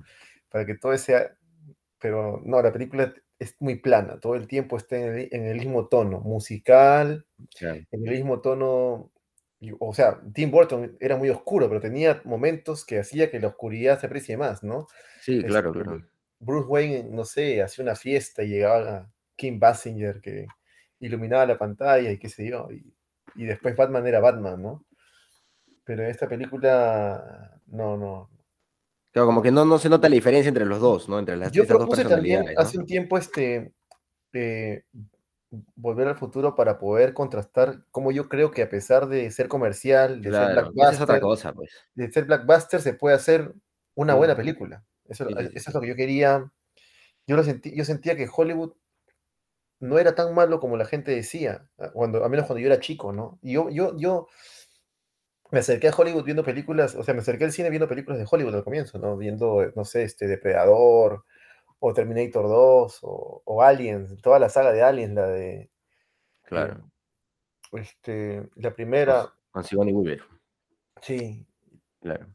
Para que todo sea... Pero no, la película es muy plana, todo el tiempo está en el, en el mismo tono, musical, en el mismo tono... O sea, Tim Burton era muy oscuro, pero tenía momentos que hacía que la oscuridad se aprecie más, ¿no? Sí, claro, este, claro. Bruce Wayne, no sé, hacía una fiesta y llegaba Kim Basinger que iluminaba la pantalla y qué sé yo, y, y, después Batman era Batman, ¿no? Pero esta película, no, no. Claro, como que no, no se nota la diferencia entre los dos, ¿no? Entre las yo esas propuse dos también personalidades. ¿no? hace un tiempo este eh, volver al futuro para poder contrastar cómo yo creo que a pesar de ser comercial, de claro, ser blackbuster, es otra cosa, pues. de ser blackbuster se puede hacer una buena Mm. película. Eso, Sí, sí, eso sí. es lo que yo quería. Yo, lo sentí, yo sentía que Hollywood no era tan malo como la gente decía, ah, cuando, a menos cuando yo era chico, ¿no? Y yo, yo, yo me acerqué a Hollywood viendo películas, o sea, me acerqué al cine viendo películas de Hollywood al comienzo, ¿no? Viendo, no sé, este, Depredador, o Terminator 2, o, o Aliens, toda la saga de Aliens, la de, Claro. este, la primera, Con Sigourney Weaver. sí, Claro.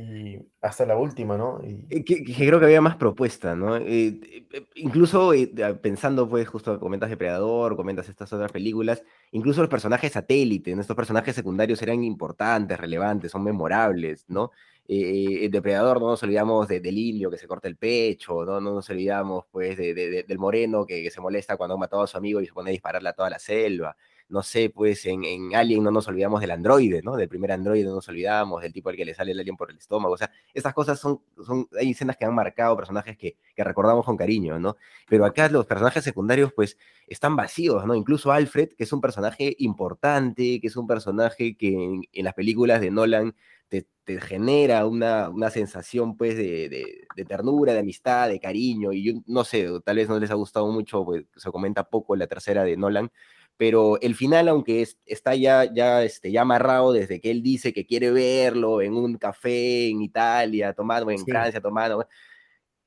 Y hasta la última, ¿no? Y, Eh, Que, que creo que había más propuesta, ¿no? Eh, eh, incluso eh, de- pensando, pues, justo comentas Depredador, comentas estas otras películas, incluso los personajes satélite, ¿no? estos personajes secundarios eran importantes, relevantes, son memorables, ¿no? Eh, eh, Depredador, no nos olvidamos de, del indio que se corta el pecho, no, no nos olvidamos, pues, de- de- del moreno que, que se molesta cuando ha matado a su amigo y se pone a dispararle a toda la selva. No sé, pues en, en Alien no nos olvidamos del androide, ¿no? Del primer androide no nos olvidamos, del tipo al que le sale el alien por el estómago. O sea, estas cosas son, son, hay escenas que han marcado personajes que, que recordamos con cariño, ¿no? Pero acá los personajes secundarios, pues, están vacíos, ¿no? Incluso Alfred, que es un personaje importante, que es un personaje que en, las películas de Nolan te, te genera una, una sensación, pues, de, de, de, ternura, de amistad, de cariño, y yo no sé, tal vez no les ha gustado mucho, pues, se comenta poco la tercera de Nolan, pero el final, aunque es, está ya, ya, este, ya amarrado desde que él dice que quiere verlo en un café en Italia, tomando, en Sí. Francia, tomando,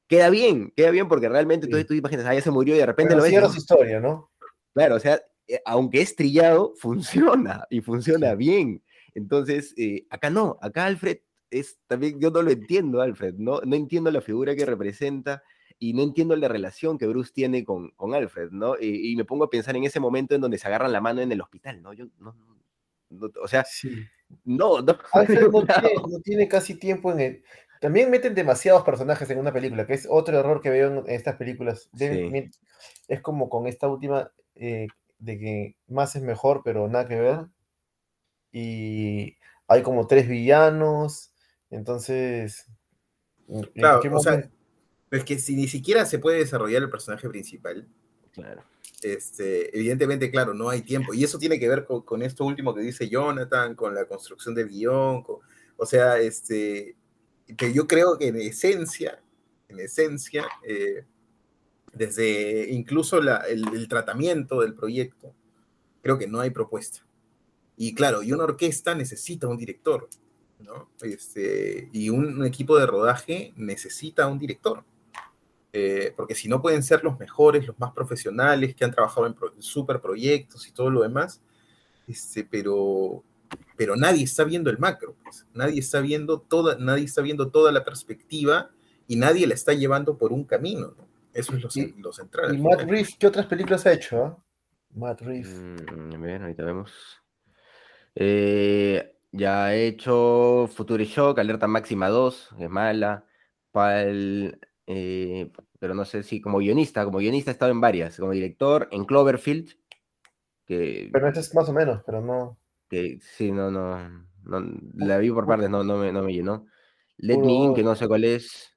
queda bien, queda bien porque realmente Sí. tú, tú imaginas, ah, ya se murió y de repente Pero lo ves. ¿no? su historia, ¿no? Claro, o sea, eh, aunque es trillado, funciona y funciona Sí. bien. Entonces, eh, acá no, acá Alfred es también, yo no lo entiendo, Alfred, no, no entiendo la figura que representa y no entiendo la relación que Bruce tiene con, con Alfred, ¿no? Y, y me pongo a pensar en ese momento en donde se agarran la mano en el hospital, ¿no? Yo, no, no- no- o sea, Sí. no, no. Alfred no tiene, no tiene casi tiempo en el... También meten demasiados personajes en una película, que es otro error que veo en, estas películas. Sí. mi- Es como con esta última, eh, de que más es mejor, pero nada que ver. Y hay como tres villanos, entonces... ¿en Claro, qué o sea, momento? es que si ni siquiera se puede desarrollar el personaje principal, Claro. este, evidentemente, claro, no hay tiempo. Y eso tiene que ver con, con esto último que dice Jonathan, con la construcción del guion. con- o sea, este, que yo creo que en esencia, en esencia, eh, desde incluso la- el, el tratamiento del proyecto, creo que no hay propuesta. Y claro, y una orquesta necesita un director, ¿no? Este, y un, un equipo de rodaje necesita un director. Eh, porque si no pueden ser los mejores, los más profesionales, que han trabajado en pro- super proyectos y todo lo demás, este, pero, pero nadie está viendo el macro, pues. nadie, está viendo toda, nadie está viendo toda la perspectiva y nadie la está llevando por un camino. ¿no? Eso es lo, Y- lo central. ¿Y Matt. Reeves qué otras películas ha hecho? ah? Matt Reeves. Mm, a ver, ahorita vemos. Eh, ya ha hecho Future Shock, Alerta Máxima 2, es mala. Pal, eh, pero no sé si como guionista, como guionista ha estado en varias, como director en Cloverfield, que, Pero esa es más o menos, pero no. que sí, no, no, no, la vi por partes, no, no me, no me llenó. Let Me In, que no sé cuál es.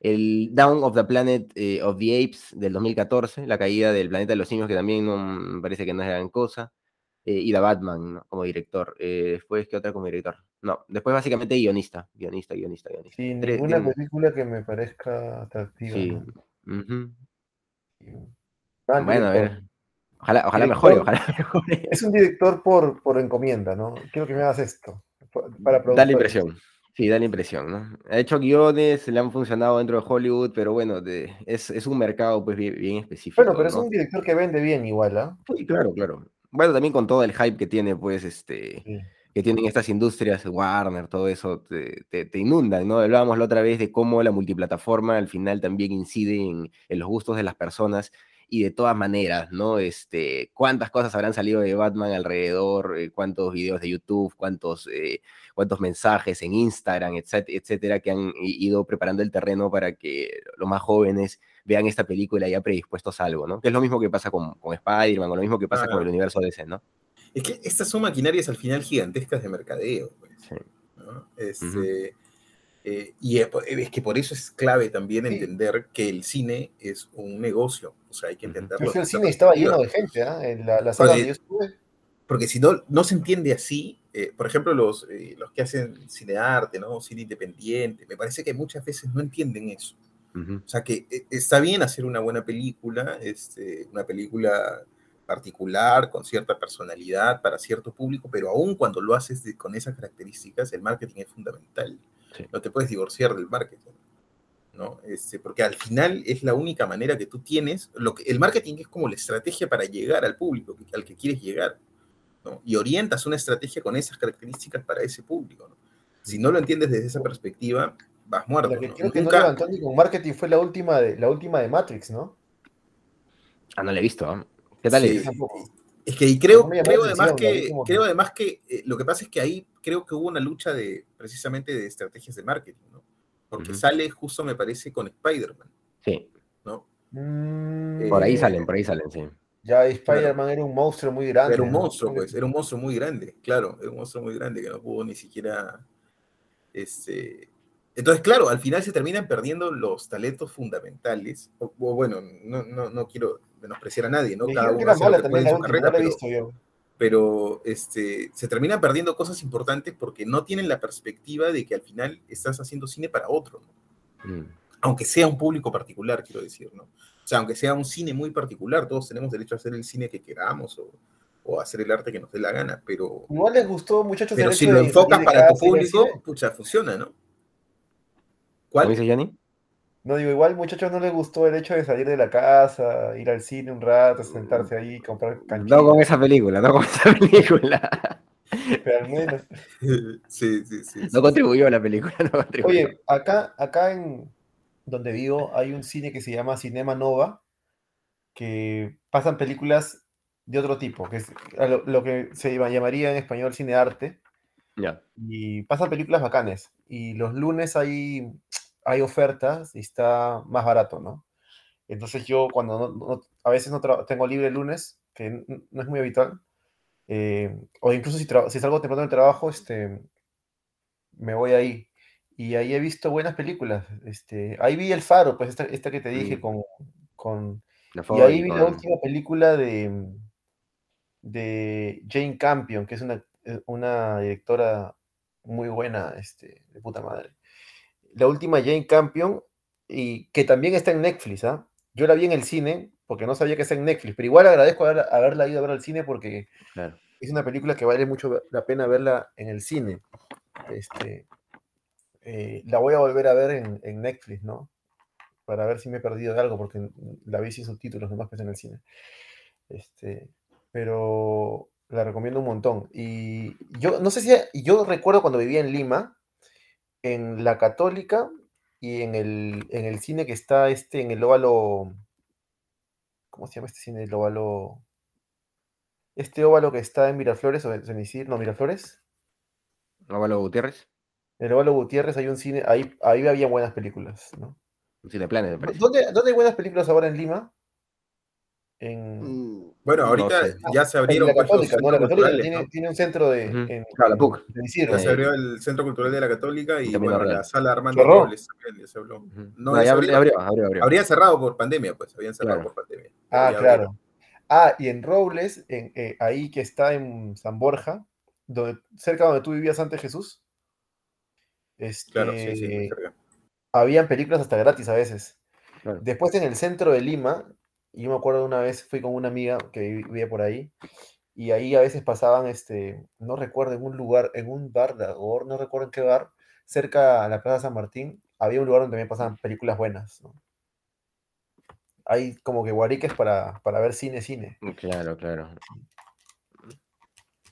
El Down of the Planet eh, of the Apes del 2014, la caída del planeta de los simios, que también no, me parece que no es gran cosa. eh, y The Batman ¿no? como director. Después, ¿qué otra como director? No, después básicamente guionista, guionista, guionista, guionista. Sin Tres- ninguna película que me parezca atractiva. Sí. Bueno, a ver. Ojalá, ojalá Director. mejore, ojalá mejore. Es un director por, por encomienda, ¿no? Quiero que me hagas esto. Para Da la impresión. Sí, da la impresión, ¿no? Ha hecho guiones, le han funcionado dentro de Hollywood, pero bueno, de- es, es un mercado pues bien, bien específico. Bueno, pero es un director que vende bien igual, ¿ah? Sí, claro, claro. Bueno, también con todo el hype que tiene, pues, este, Sí. Que tienen estas industrias, Warner, todo eso, te, te- te inundan, ¿no? Hablábamos la otra vez de cómo la multiplataforma al final también incide en, en los gustos de las personas y de todas maneras, ¿no? Este, cuántas cosas habrán salido de Batman alrededor, Eh, cuántos videos de YouTube, cuántos, eh, cuántos mensajes en Instagram, etcét- etcétera, que han ido preparando el terreno para que los más jóvenes vean esta película ya predispuestos a algo, ¿no? Que es lo mismo que pasa con, con Spider-Man, o lo mismo que pasa con Ah. el universo DC, ¿no? Es que estas son maquinarias al final gigantescas de mercadeo. pues, Sí. ¿no? Este, eh, y es, que por eso es clave también Sí. entender que el cine es un negocio. O sea, hay que entenderlo. El cine estaba lleno de gente, ¿ah? En la, la sala Porque- donde yo estuve. Porque si no, no se entiende así, eh, por ejemplo, los, eh, los que hacen cinearte, ¿no? Cine independiente, me parece que muchas veces no entienden eso. O sea, que eh, está bien hacer una buena película, este, una película particular, con cierta personalidad para cierto público, pero aún cuando lo haces de- con esas características, el marketing es fundamental. Sí. No te puedes divorciar del marketing. ¿no? Este, porque al final es la única manera que tú tienes. Lo que, el marketing es como la estrategia para llegar al público al que quieres llegar. ¿no? Y orientas una estrategia con esas características para ese público. ¿no? Si no lo entiendes desde esa perspectiva, vas muerto. La que ¿no? creo que no Nunca- levantó ni con marketing fue la última de, la última de Matrix, ¿no? Ah, no la he visto. ¿Qué tal Sí. es? Que y creo, creo además que, creo además que eh, lo que pasa es que ahí creo que hubo una lucha de precisamente de estrategias de marketing, ¿no? Porque sale justo, me parece, con Spider-Man, Sí, ¿no? Mm, por ahí Eh, salen, por ahí salen, sí. Ya Spider-Man era un monstruo muy grande. Era un ¿no? monstruo, pues, era un monstruo muy grande, claro, era un monstruo muy grande que no pudo ni siquiera, este... Entonces, claro, al final se terminan perdiendo los talentos fundamentales, o, o bueno, no, no, no quiero menospreciar a nadie, ¿no? Cada uno hace lo que puede en su carrera, no pero- visto yo. pero este, se terminan perdiendo cosas importantes porque no tienen la perspectiva de que al final estás haciendo cine para otro, ¿no? Mm. aunque sea un público particular, quiero decir, ¿no? O sea, aunque sea un cine muy particular, todos tenemos derecho a hacer el cine que queramos o, o hacer el arte que nos dé la gana, pero, Igual les gustó, muchachos. pero si lo enfocas para tu público, pucha, funciona, ¿no? ¿Cómo ¿Cuál? dice Yanni? No digo, igual muchachos no les gustó el hecho de salir de la casa, ir al cine un rato, sentarse ahí, comprar canchitas. No con esa película, no con esa película. Pero al menos. Sí, sí, sí. No contribuyó a la película, no contribuyó. Oye, acá, acá en donde vivo hay un cine que se llama Cinema Nova, que pasan películas de otro tipo, que es lo, lo que se llama- llamaría en español cine arte, Ya. y pasan películas bacanes. Y los lunes hay, hay ofertas y está más barato, ¿no? Entonces yo cuando no- no- a veces no tengo libre el lunes, que no es muy habitual, eh, o incluso si, si salgo temprano del trabajo, este, me voy ahí. Y ahí he visto buenas películas. Este, ahí vi El Faro, pues esta, esta que te dije Mm. con, con... La Y ahí vi la última película de, de Jane Campion, que es una, eh, una directora muy buena, este, de puta madre. La última Jane Campion, y que también está en Netflix, ¿ah? Yo la vi en el cine, porque no sabía que está en Netflix, pero igual agradezco haber- haberla ido a ver al cine porque Claro. es una película que vale mucho la pena verla en el cine. Este, eh, la voy a volver a ver en, en Netflix, ¿no? Para ver si me he perdido de algo, porque la vi sin subtítulos, nomás que es en el cine. Este, pero la recomiendo un montón. Y yo no sé si, yo recuerdo cuando vivía en Lima, en la Católica y en el, en el cine que está este, en el óvalo, ¿cómo se llama este cine? El óvalo, este óvalo que está en Miraflores, o en Isidro, no, Miraflores. Rómulo Gutiérrez, En el óvalo Gutiérrez hay un cine, ahí, ahí había buenas películas, ¿no? un Cineplanet, me parece. ¿Dónde, ¿Dónde hay buenas películas ahora en Lima? En, Mm, Bueno, no ahorita sé. ya se abrieron la Católica, ¿no? La centros Católica tiene, ¿no? tiene un centro de... En- Claro, la en PUC. San Isidro. Ya se abrió el Centro Cultural de la Católica y bueno, Real. la sala Armando. Robles se habló. No, No, ya ya se abri- abrió. abrió, abrió, abrió. Habrían cerrado por pandemia, pues, habían cerrado Claro. por pandemia. Ah, claro. Ah, y en Robles, en, eh, ahí que está en San Borja, donde, cerca donde tú vivías antes, Jesús, este, Claro, sí, sí, cerca. habían películas hasta gratis a veces. Claro. Después en el centro de Lima, yo me acuerdo una vez fui con una amiga que vivía por ahí, y ahí a veces pasaban, este, no recuerdo, en un lugar, en un bar de Agor, no recuerdo en qué bar, cerca a la Plaza San Martín, había un lugar donde también pasaban películas buenas, ¿no? Hay como que guariques para, para ver cine, cine. Claro, claro.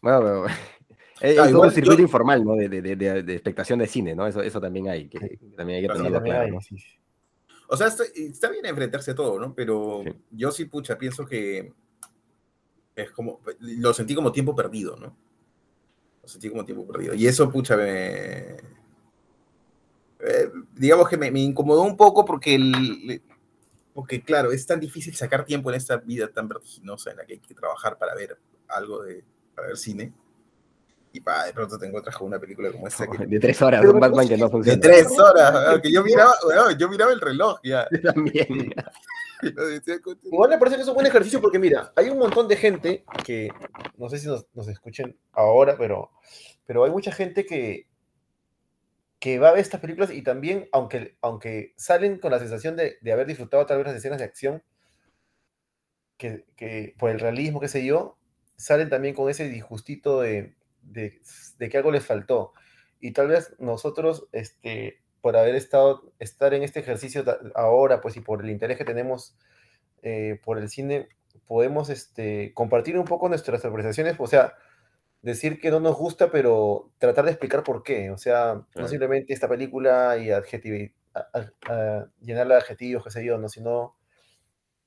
Bueno, pero es, Ah, es todo igual un circuito yo- informal, ¿no? De, de, de, de- expectación de cine, ¿no? Eso, eso también hay, que también hay que tenerlo claro, hay, ¿no? sí, sí. O sea, está, está bien enfrentarse a todo, ¿no? Pero Sí. yo sí, pucha, pienso que es como, lo sentí como tiempo perdido, ¿no? Lo sentí como tiempo perdido. Y eso, pucha, me... eh, digamos que me, me incomodó un poco porque, el- porque, claro, es tan difícil sacar tiempo en esta vida tan vertiginosa en la que hay que trabajar para ver algo de, para ver cine. Y pa, de pronto te encuentras con una película como esta que De tres horas, Pero un Batman que no de funciona. tres horas, weón, que yo miraba, yo miraba el reloj ya. Yo también. Y yo decía, "Concha Igual me parece que es un buen ejercicio porque mira, hay un montón de gente que, no sé si nos, nos escuchen ahora, pero, pero hay mucha gente que, que va a ver estas películas y también, aunque, aunque salen con la sensación de, de haber disfrutado tal vez las escenas de acción, que, que por el realismo, qué sé yo, salen también con ese disgustito de, de, de que algo les faltó. Y tal vez nosotros, este, por haber estado, estar en este ejercicio ahora, pues, y por el interés que tenemos eh, por el cine, podemos este, compartir un poco nuestras apreciaciones, o sea, decir que no nos gusta, pero tratar de explicar por qué. O sea, no simplemente esta película y adjetivi- a- a- a llenarla de adjetivos, qué sé yo, no, sino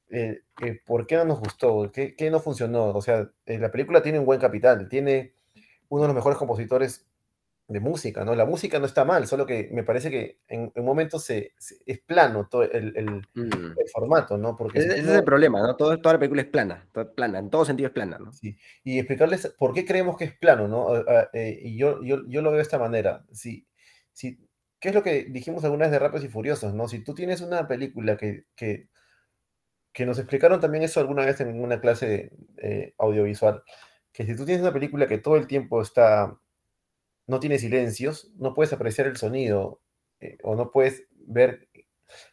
eh, eh, por qué no nos gustó, qué, qué no funcionó. O sea, eh, la película tiene un buen capital, tiene uno de los mejores compositores de música, ¿no? La música no está mal, solo que me parece que en, en momentos se, se- es plano todo el, el- Mm. el formato, ¿no? Porque Ese, si ese tú es el problema, ¿no? Todo, toda la película es plana, toda plana, en todo sentido es plana, ¿no? Sí, y explicarles por qué creemos que es plano, ¿no? Eh, y yo, yo, yo lo veo de esta manera. Si, si, ¿Qué es lo que dijimos alguna vez de Rápidos y Furiosos, ¿no? Si tú tienes una película que, que, que nos explicaron también eso alguna vez en una clase eh, audiovisual, que si tú tienes una película que todo el tiempo está, no tiene silencios, no puedes apreciar el sonido eh, o no puedes ver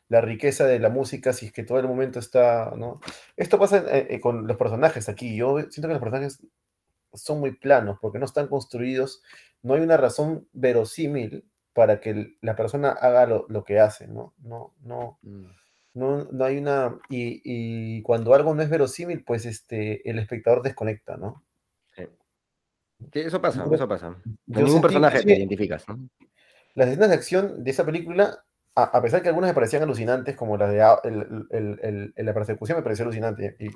la riqueza de la música si es que todo el momento está, ¿no? Esto pasa eh, eh, con los personajes aquí. Yo siento que los personajes son muy planos porque no están construidos, no hay una razón verosímil para que la persona haga lo, lo que hace, ¿no? No, no, Mm. no, no hay una... Y, y cuando algo no es verosímil, pues este, el espectador desconecta, ¿no? Sí. Eso pasa, eso pasa. Hay ningún personaje que inclusive- identificas, ¿no? Las escenas de acción de esa película, a, a pesar que algunas me parecían alucinantes, como las de el- el- el- la persecución me pareció alucinante, y-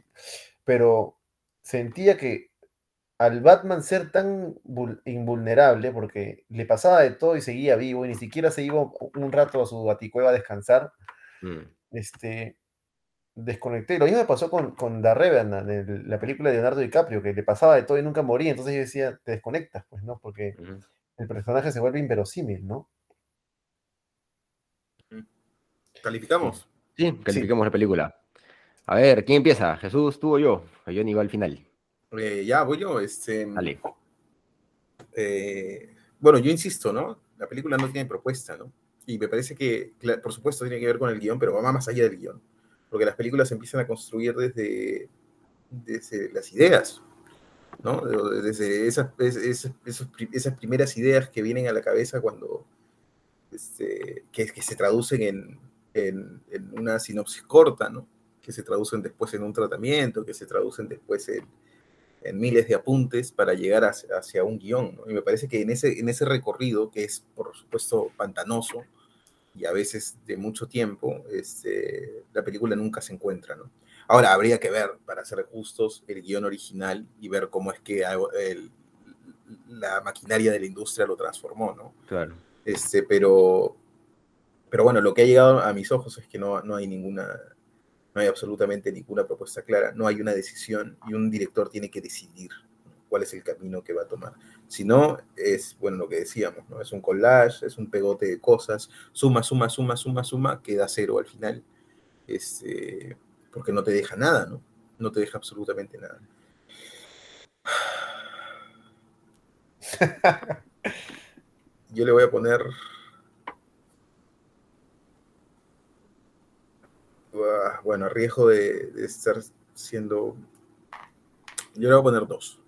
pero sentía que al Batman ser tan vul- invulnerable, porque le pasaba de todo y seguía vivo, y ni siquiera se iba un rato a su baticueva a descansar, Mm. este, desconecté. Lo mismo me pasó con, con The Revenant, el- la película de Leonardo DiCaprio, que le pasaba de todo y nunca moría, entonces yo decía, te desconectas, pues, ¿no? Porque el personaje se vuelve inverosímil, ¿no? ¿Calificamos? Sí, califiquemos la película. A ver, ¿quién empieza? ¿Jesús, tú o yo? Yo ni iba al final. Eh, ya, voy yo. Este, Dale. eh, bueno, yo insisto, ¿no? La película no tiene propuesta, ¿no? Y me parece que, por supuesto, tiene que ver con el guion, pero va más allá del guion. Porque las películas se empiezan a construir desde, las ideas, ¿no? De- Desde esas, primeras ideas que vienen a la cabeza cuando, este, que, se traducen en, una sinopsis corta, ¿no? Que se traducen después en un tratamiento, que se traducen después en, miles de apuntes para llegar hacia, un guion. Y me parece que en ese recorrido, que es por supuesto pantanoso y a veces de mucho tiempo, este, la película nunca se encuentra. ¿no? Ahora, habría que ver, para ser justos, el guion original y ver cómo es que el- la maquinaria de la industria lo transformó, ¿no? Claro. Este, pero, pero bueno, lo que ha llegado a mis ojos es que no, no hay ninguna, no hay absolutamente ninguna propuesta clara, no hay una decisión y un director tiene que decidir. Cuál es el camino que va a tomar. Si no, es, bueno, lo que decíamos, ¿no? Es un collage, es un pegote de cosas, suma, suma, suma, suma, suma, queda cero al final, este, porque no te deja nada, ¿no? No te deja absolutamente nada. Yo le voy a poner. Ah, Bueno, a riesgo de, de estar siendo. Yo le voy a poner dos.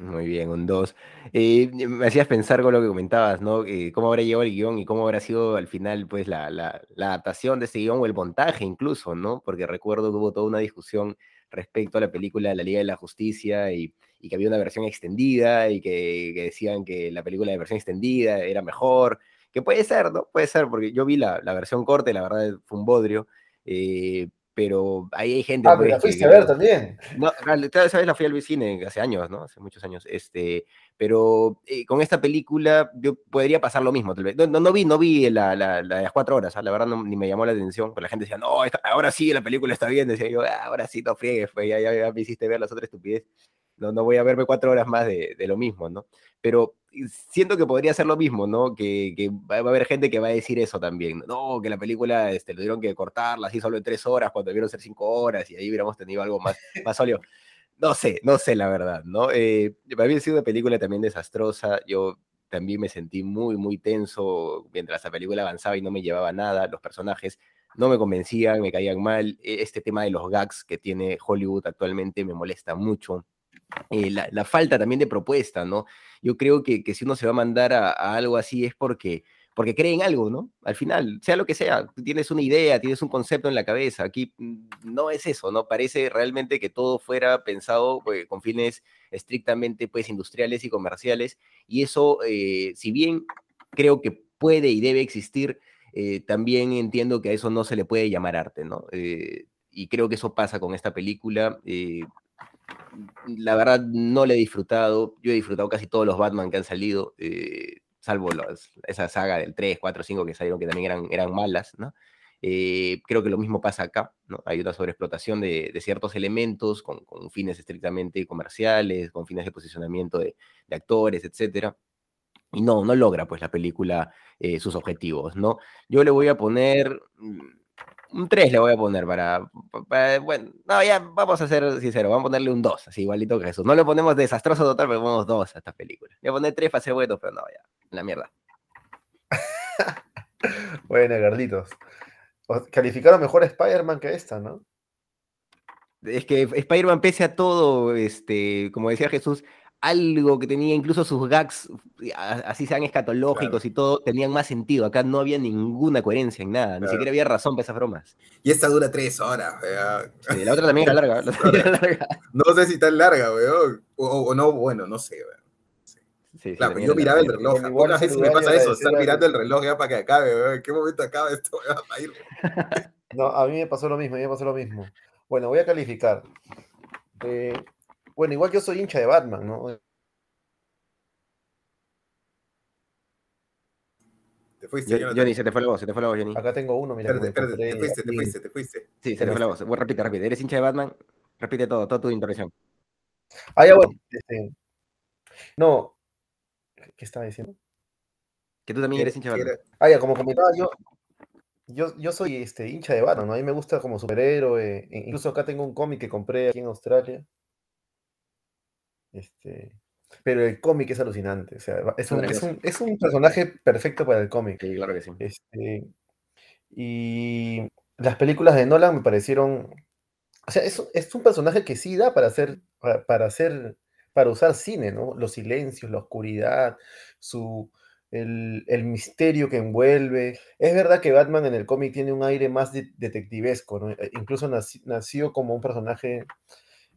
Muy bien, un 2. me hacías pensar con lo que comentabas, ¿no? Eh, cómo habrá llegado el guion y cómo habrá sido al final, pues, la, la- la adaptación de ese guion o el montaje incluso, ¿no? Porque recuerdo que hubo toda una discusión respecto a la película La Liga de la Justicia y, y que había una versión extendida y que, que decían que la película de versión extendida era mejor, que puede ser, ¿no? Puede ser, porque yo vi la, la versión corta y la verdad fue un bodrio, eh, pero ahí hay gente... Ah, pero pues, la que- fuiste a que- ver también. no, esa vez la fui al cine hace años, ¿no? Hace muchos años. Este, pero eh, con esta película yo podría pasar lo mismo, tal vez. No, no, no vi, no vi la, la, la de las cuatro horas, ¿ah? la verdad no, ni me llamó la atención, pero la gente decía, no, esta- ahora sí la película está bien, decía yo, "Ah, ahora sí, no friegues, pues ya, ya, ya me hiciste ver las otras estupidez. No, no voy a verme cuatro horas más de, de lo mismo, ¿no? Pero siento que podría ser lo mismo, ¿no? Que, que va a haber gente que va a decir eso también. No, que la película este, lo tuvieron que cortarla así solo en tres horas cuando debieron ser cinco horas y ahí hubiéramos tenido algo más, más sólido. No sé, no sé la verdad, ¿no? Eh, para mí ha sido una película también desastrosa. Yo también me sentí muy, muy tenso mientras la película avanzaba y no me llevaba nada. Los personajes no me convencían, me caían mal. E- Este tema de los gags que tiene Hollywood actualmente me molesta mucho. Eh, la, falta también de propuesta, ¿no? Yo creo que, si uno se va a mandar a, algo así es porque, porque cree en algo, ¿no? Al final, sea lo que sea, tienes una idea, tienes un concepto en la cabeza. Aquí mm, no es eso, ¿no? Parece realmente que todo fuera pensado pues, con fines estrictamente pues, industriales y comerciales. Y eso, eh, si bien creo que puede y debe existir, eh, también entiendo que a eso no se le puede llamar arte, ¿no? Eh, y creo que eso pasa con esta película. eh, la verdad no la he disfrutado. Yo he disfrutado casi todos los Batman que han salido, eh, salvo los- esa saga del 3, 4, 5 que salieron que también eran, eran malas, ¿no? Eh, creo que lo mismo pasa acá, ¿no? Hay una sobreexplotación de, de ciertos elementos con, con fines estrictamente comerciales, con fines de posicionamiento de, de actores, etcétera. Y no, no logra pues la película eh, sus objetivos, ¿no? Yo le voy a poner mm, un 3 le voy a poner para, pa- pa- bueno, no, ya vamos a ser sinceros, vamos a ponerle un 2, así igualito que Jesús. No le ponemos desastroso total, pero ponemos 2 a esta película. Le voy a poner 3 para ser bueno, pero no, ya, la mierda. Bueno, Carlitos. Calificaron mejor a Spider-Man que esta, ¿no? Es que Spider-Man, pese a todo, este, como decía Jesús, algo que tenía incluso sus gags, así sean escatológicos y todo, tenían más sentido. Acá no había ninguna coherencia en nada, ni siquiera había razón para esas bromas. Y esta dura tres horas, weón. Sí, la otra también era larga. la otra era larga. No sé si tan larga, weón. O, o no, bueno, no sé, weón. Sí, sí, Claro, yo miraba el reloj. Pocas veces me pasa eso, estar mirando el reloj ya para que acabe, weón. ¿En qué momento acaba esto? weón? Para ir. No, a mí me pasó lo mismo, a mí me pasó lo mismo. Bueno, voy a calificar. Eh, bueno, igual yo soy hincha de Batman, ¿no? Te fuiste, Yo-. Johnny, se te fue la voz, se te fue la voz, Johnny. Acá tengo uno, mira. Espérate, espérate, te fuiste, te fuiste, te fuiste. Sí, se te fue la voz. Bueno, repite, repite. ¿Eres hincha de Batman? Repite todo, toda tu intervención. Ah, ya, bueno. este, no. ¿Qué estaba diciendo? Que tú también eres hincha de Batman. era- Ah, ya, como comentaba yo, yo, yo soy este, hincha de Batman, ¿no? A mí me gusta como superhéroe. e- Incluso acá tengo un cómic que compré aquí en Australia. Este, pero el cómic es alucinante. O sea, es un, es un, es un personaje perfecto para el cómic. Sí, claro que sí. Este, y las películas de Nolan me parecieron. O sea, es, es un personaje que sí da para hacer, para, hacer, para usar cine, ¿no? Los silencios, la oscuridad, su, el, el misterio que envuelve. Es verdad que Batman en el cómic tiene un aire más de- detectivesco, ¿no? E- Incluso naci- nació como un personaje.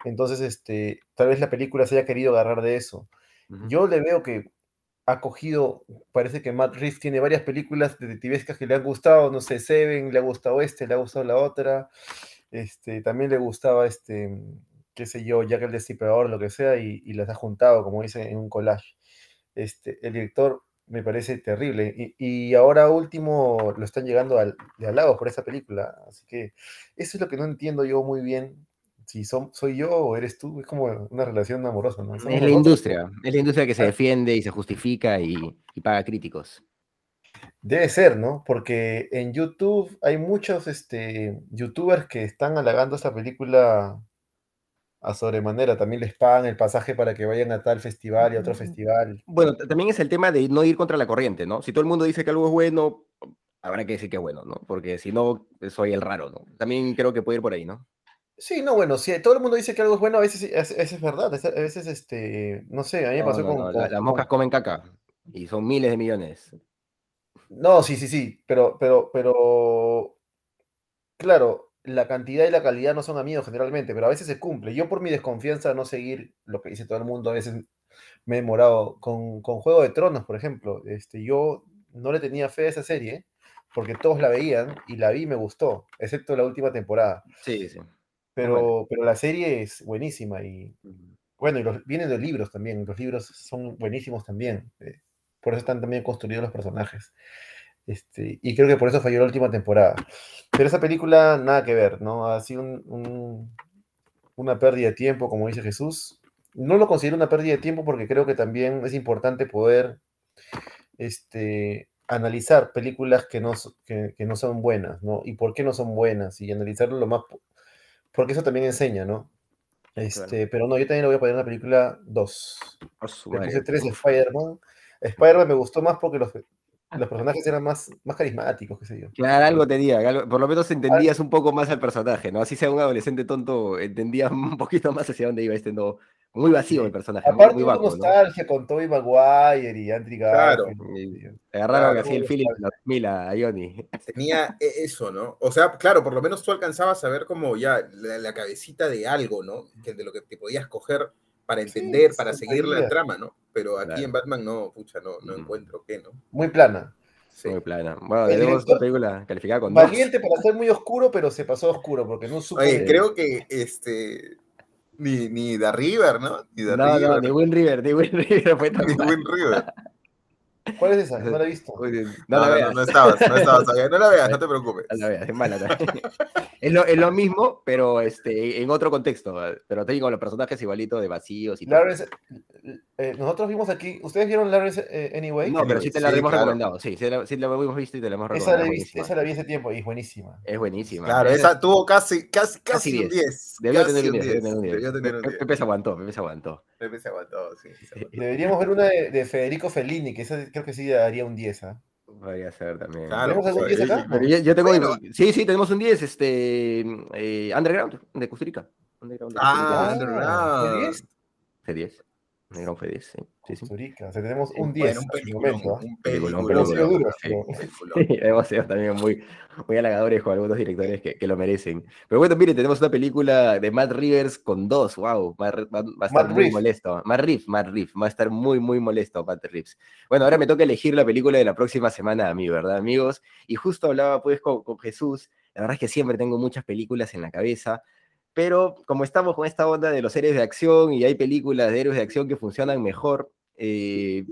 Entonces, este, tal vez la película se haya querido agarrar de eso. Yo le veo que ha cogido, parece que Matt Reeves tiene varias películas detectivescas que le han gustado, no sé, Seven, le ha gustado este, le ha gustado la otra, este, también le gustaba este, qué sé yo, Jack el Destripador, lo que sea, y, y las ha juntado, como dice, en un collage. Este, el director me parece terrible, y, y ahora último lo están llegando al, de halagos por esta película, así que eso es lo que no entiendo yo muy bien. Si son, soy yo o eres tú, es como una relación amorosa, ¿no? Es la industria, es la industria que se Ah. defiende y se justifica y, y paga críticos. Debe ser, ¿no? Porque en YouTube hay muchos este, youtubers que están halagando esta película a sobremanera. También les pagan el pasaje para que vayan a tal festival y a otro festival. Bueno, también es el tema de no ir contra la corriente, ¿no? Si todo el mundo dice que algo es bueno, habrá que decir que es bueno, ¿no? Porque si no, soy el raro, ¿no? También creo que puede ir por ahí, ¿no? Sí, no, bueno, si todo el mundo dice que algo es bueno, a veces es, es- es verdad. A veces, este, no sé, a mí me pasó no, con, no, con- la- las con- moscas comen caca y son miles de millones. No, sí, sí, sí, pero, pero, pero, claro, la cantidad y la calidad no son amigos generalmente, pero a veces se cumple. Yo por mi desconfianza de no seguir lo que dice todo el mundo, a veces me he demorado con, con Juego de Tronos, por ejemplo. Este, yo no le tenía fe a esa serie porque todos la veían y la vi y me gustó, excepto la última temporada. Sí, sí. Pero, pero la serie es buenísima y bueno, y los, vienen de libros también, los libros son buenísimos también. eh, por eso están también construidos los personajes. Este, y creo que por eso falló la última temporada. Pero esa película, nada que ver, ¿no? Ha sido un- un- una pérdida de tiempo, como dice Jesús. No lo considero una pérdida de tiempo porque creo que también es importante poder este, analizar películas que no, que, que no son buenas, ¿no? Y por qué no son buenas, y analizarlo lo más... po- Porque eso también enseña, ¿no? Este, Pero no, yo también le voy a poner una película 2. Oh, su Le puse 3 Spider-Man. Spider-Man me gustó más porque los, los personajes eran más, más carismáticos, qué sé yo. Claro, algo tenía, algo- por lo menos entendías un poco más al personaje, ¿no? Así sea un adolescente tonto, entendías un poquito más hacia dónde iba este, no. Muy vacío Sí. el personaje, muy, Aparte, muy vacuo, ¿no? nostalgia con Tobey Maguire y Andrew Claro. Garfield. Y Agarraron Claro, así el feeling de nostalgia. los 2000 a Johnny. Tenía e- eso, ¿no? O sea, claro, por lo menos tú alcanzabas a ver como ya la, la cabecita de algo, ¿no? Que de lo que te podías coger para Sí, entender, para seguir la trama, ¿no? Pero aquí Claro. en Batman no, pucha, no, no Mm. encuentro qué, ¿no? Muy plana. Sí. Muy plana. Bueno, tenemos una película calificada con dos. Valiente para ser muy oscuro, pero se pasó oscuro porque no supo. Oye, creo que este. Ni, ni The River, ¿no? Ni The No, no, River. ni Win River, ni Win River fue tan ni. Wind River. ¿Cuál es esa? No la he visto. Uy, No, No la no, veas. no, no estabas, no estabas. No la veas, no te preocupes. No la veas, es mala es, lo, es lo mismo, pero este, en otro contexto. Pero te digo, los personajes igualitos de vacíos y todo. Lawrence, eh, nosotros vimos aquí. ¿Ustedes vieron Lawrence eh, Anyway? No, pero sí te la Sí, hemos claro. recomendado. Sí, sí la, sí la hemos visto y te la hemos esa, recomendado. la es vi, buenísima. esa la vi hace tiempo y es buenísima. Es buenísima. Claro, Es- esa tuvo casi, casi, Casi un 10. 10. Debió casi tener un un 10. debió tener un 10. Debió tener un Pe- 10. Pepe se aguantó, Pepe se aguantó. Pepe se aguantó, sí. se aguantó. Deberíamos ver una de, de Federico Fellini, que esa creo que sí daría un 10. ¿ah? Podría ser también. Claro, ¿Tenemos algún pues, 10 acá? Pero yo, yo tengo. Bueno. Sí, sí, tenemos un 10. Este. eh, Underground, de Costa Rica. Underground de Costa Ah, Rica. Underground. ¿qué 10? Ese 10. El Gran fue 10, sí. sí, sí. Costa Rica. O sea, tenemos un bueno, 10 un hasta el peliculón, momento, un Peliculón, un hemos sido también muy, muy halagadores con algunos directores que, que lo merecen. Pero bueno, mire, tenemos una película de Matt Rivers con dos, wow, va, va- va a estar Matt muy Reeves. molesto. Matt Reeves, Matt Reeves, va a estar muy, muy molesto Matt Reeves. Bueno, ahora me toca elegir la película de la próxima semana a mí, ¿verdad, amigos? Y justo hablaba pues con, con Jesús, la verdad es que siempre tengo muchas películas en la cabeza, pero como estamos con esta onda de los héroes de acción y hay películas de héroes de acción que funcionan mejor, eh,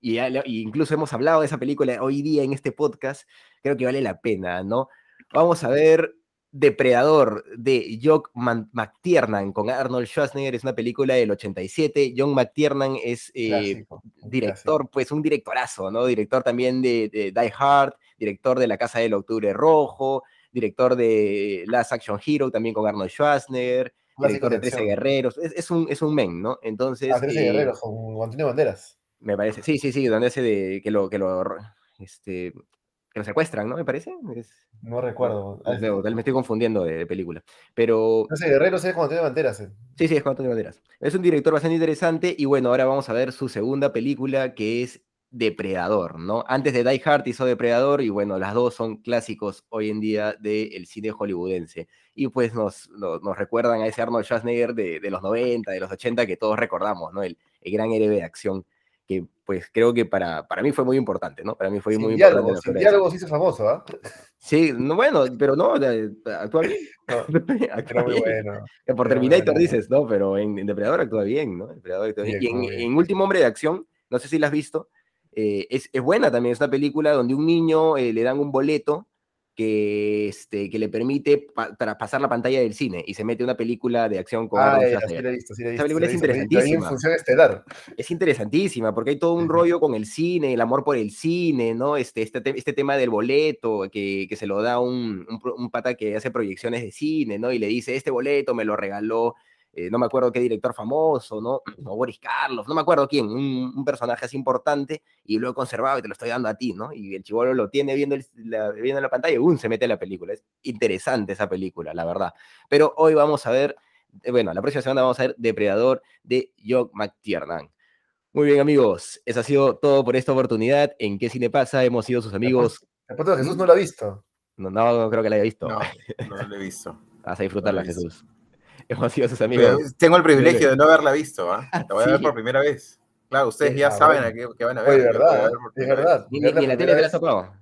y, y incluso hemos hablado de esa película hoy día en este podcast, creo que vale la pena, ¿no? Vamos a ver Depredador de Jock McTiernan con Arnold Schwarzenegger, es una película del 87. John McTiernan es eh, Clásico, director, pues un directorazo, ¿no? Director también de, de Die Hard, director de La Casa del Octubre Rojo, director de Last Action Hero también con Arnold Schwarzenegger, director de de 13 acción. Guerreros, es, es un, es un men, ¿no? Entonces, Ah, 13 eh, guerreros con Antonio Banderas. me parece, sí, sí, sí, donde ese de que lo, que lo, este, que lo secuestran, ¿no? Me parece. Es, No recuerdo. Ah, no, me estoy confundiendo de, de película. Pero 13 guerreros es con Antonio Banderas. eh. sí, sí, es con Antonio Banderas. Es un director bastante interesante y bueno, ahora vamos a ver su segunda película que es Depredador, ¿no? Antes de Die Hard hizo Depredador y bueno, las dos son clásicos hoy en día del cine hollywoodense. Y pues nos, nos, nos recuerdan a ese Arnold Schwarzenegger de, de los 90, de los 80 que todos recordamos, ¿no? El, el gran héroe de acción que pues creo que para, para mí fue muy importante, ¿no? Para mí fue Sin muy importante. diálogos, la sin de diálogos hizo famoso, ¿ah? Sí, no, bueno, pero no, eh, actúa bien. No, actúa muy bien. bueno. Eh, Por Terminator bueno. dices, ¿no? Pero en, en Depredador actúa bien, ¿no? Depredador actúa Sí, bien. Y en, bien. en Último Hombre de Acción, no sé si la has visto, eh, es, es buena también, es una película donde un niño eh, le dan un boleto que, este, que le permite pa- para pasar la pantalla del cine y se mete una película de acción con Ah, Arnold sí la he visto, sí la he Esa visto. película es la he visto. Interesantísima. función estelar. Es interesantísima porque hay todo un rollo con el cine, el amor por el cine, ¿no? Este, este, te- este tema del boleto que, que se lo da un, un, un pata que hace proyecciones de cine, ¿no? Y le dice, este boleto me lo regaló, eh, no me acuerdo qué director famoso, ¿no? O Boris Carlos, no me acuerdo quién, un, un personaje así importante y lo he conservado y te lo estoy dando a ti, ¿no? Y el chivolo lo tiene viendo, el- la, viendo la pantalla y ¡um! se mete a la película. Es interesante esa película, la verdad. Pero hoy vamos a ver, eh, bueno, la próxima semana vamos a ver Depredador de Jock McTiernan. Muy bien, amigos. Eso ha sido todo por esta oportunidad. ¿En qué cine pasa? Hemos sido sus amigos. El de Jesús no lo ha visto. No, no, creo que la haya visto. No, no lo he visto. Vas a disfrutarla, no. Jesús. Hemos sido sus Pero amigos. tengo el privilegio de no haberla visto, ¿ah? La voy a ver por primera vez. Claro, ustedes Sí, ya saben a qué, qué van a ver. Verdad, es verdad. Ni, la tele te la tocado.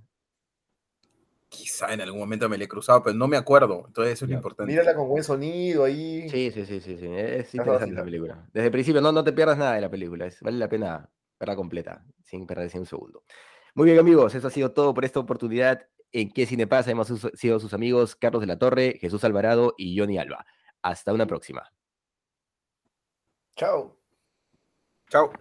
Quizá en algún momento me la he cruzado, pero no me acuerdo. Entonces eso es lo importante. Mírala con buen sonido ahí. Sí, sí, sí, sí, sí. Es Está interesante fácil, la película. Desde el principio no, no te pierdas nada de la película. Es, vale la pena verla completa, sin perderse un segundo. Muy bien, amigos. Eso ha sido todo por esta oportunidad. ¿En qué cine pasa? Hemos sido sus amigos Carlos de la Torre, Jesús Alvarado y Johnny Alba. Hasta una próxima. Chao. Chao.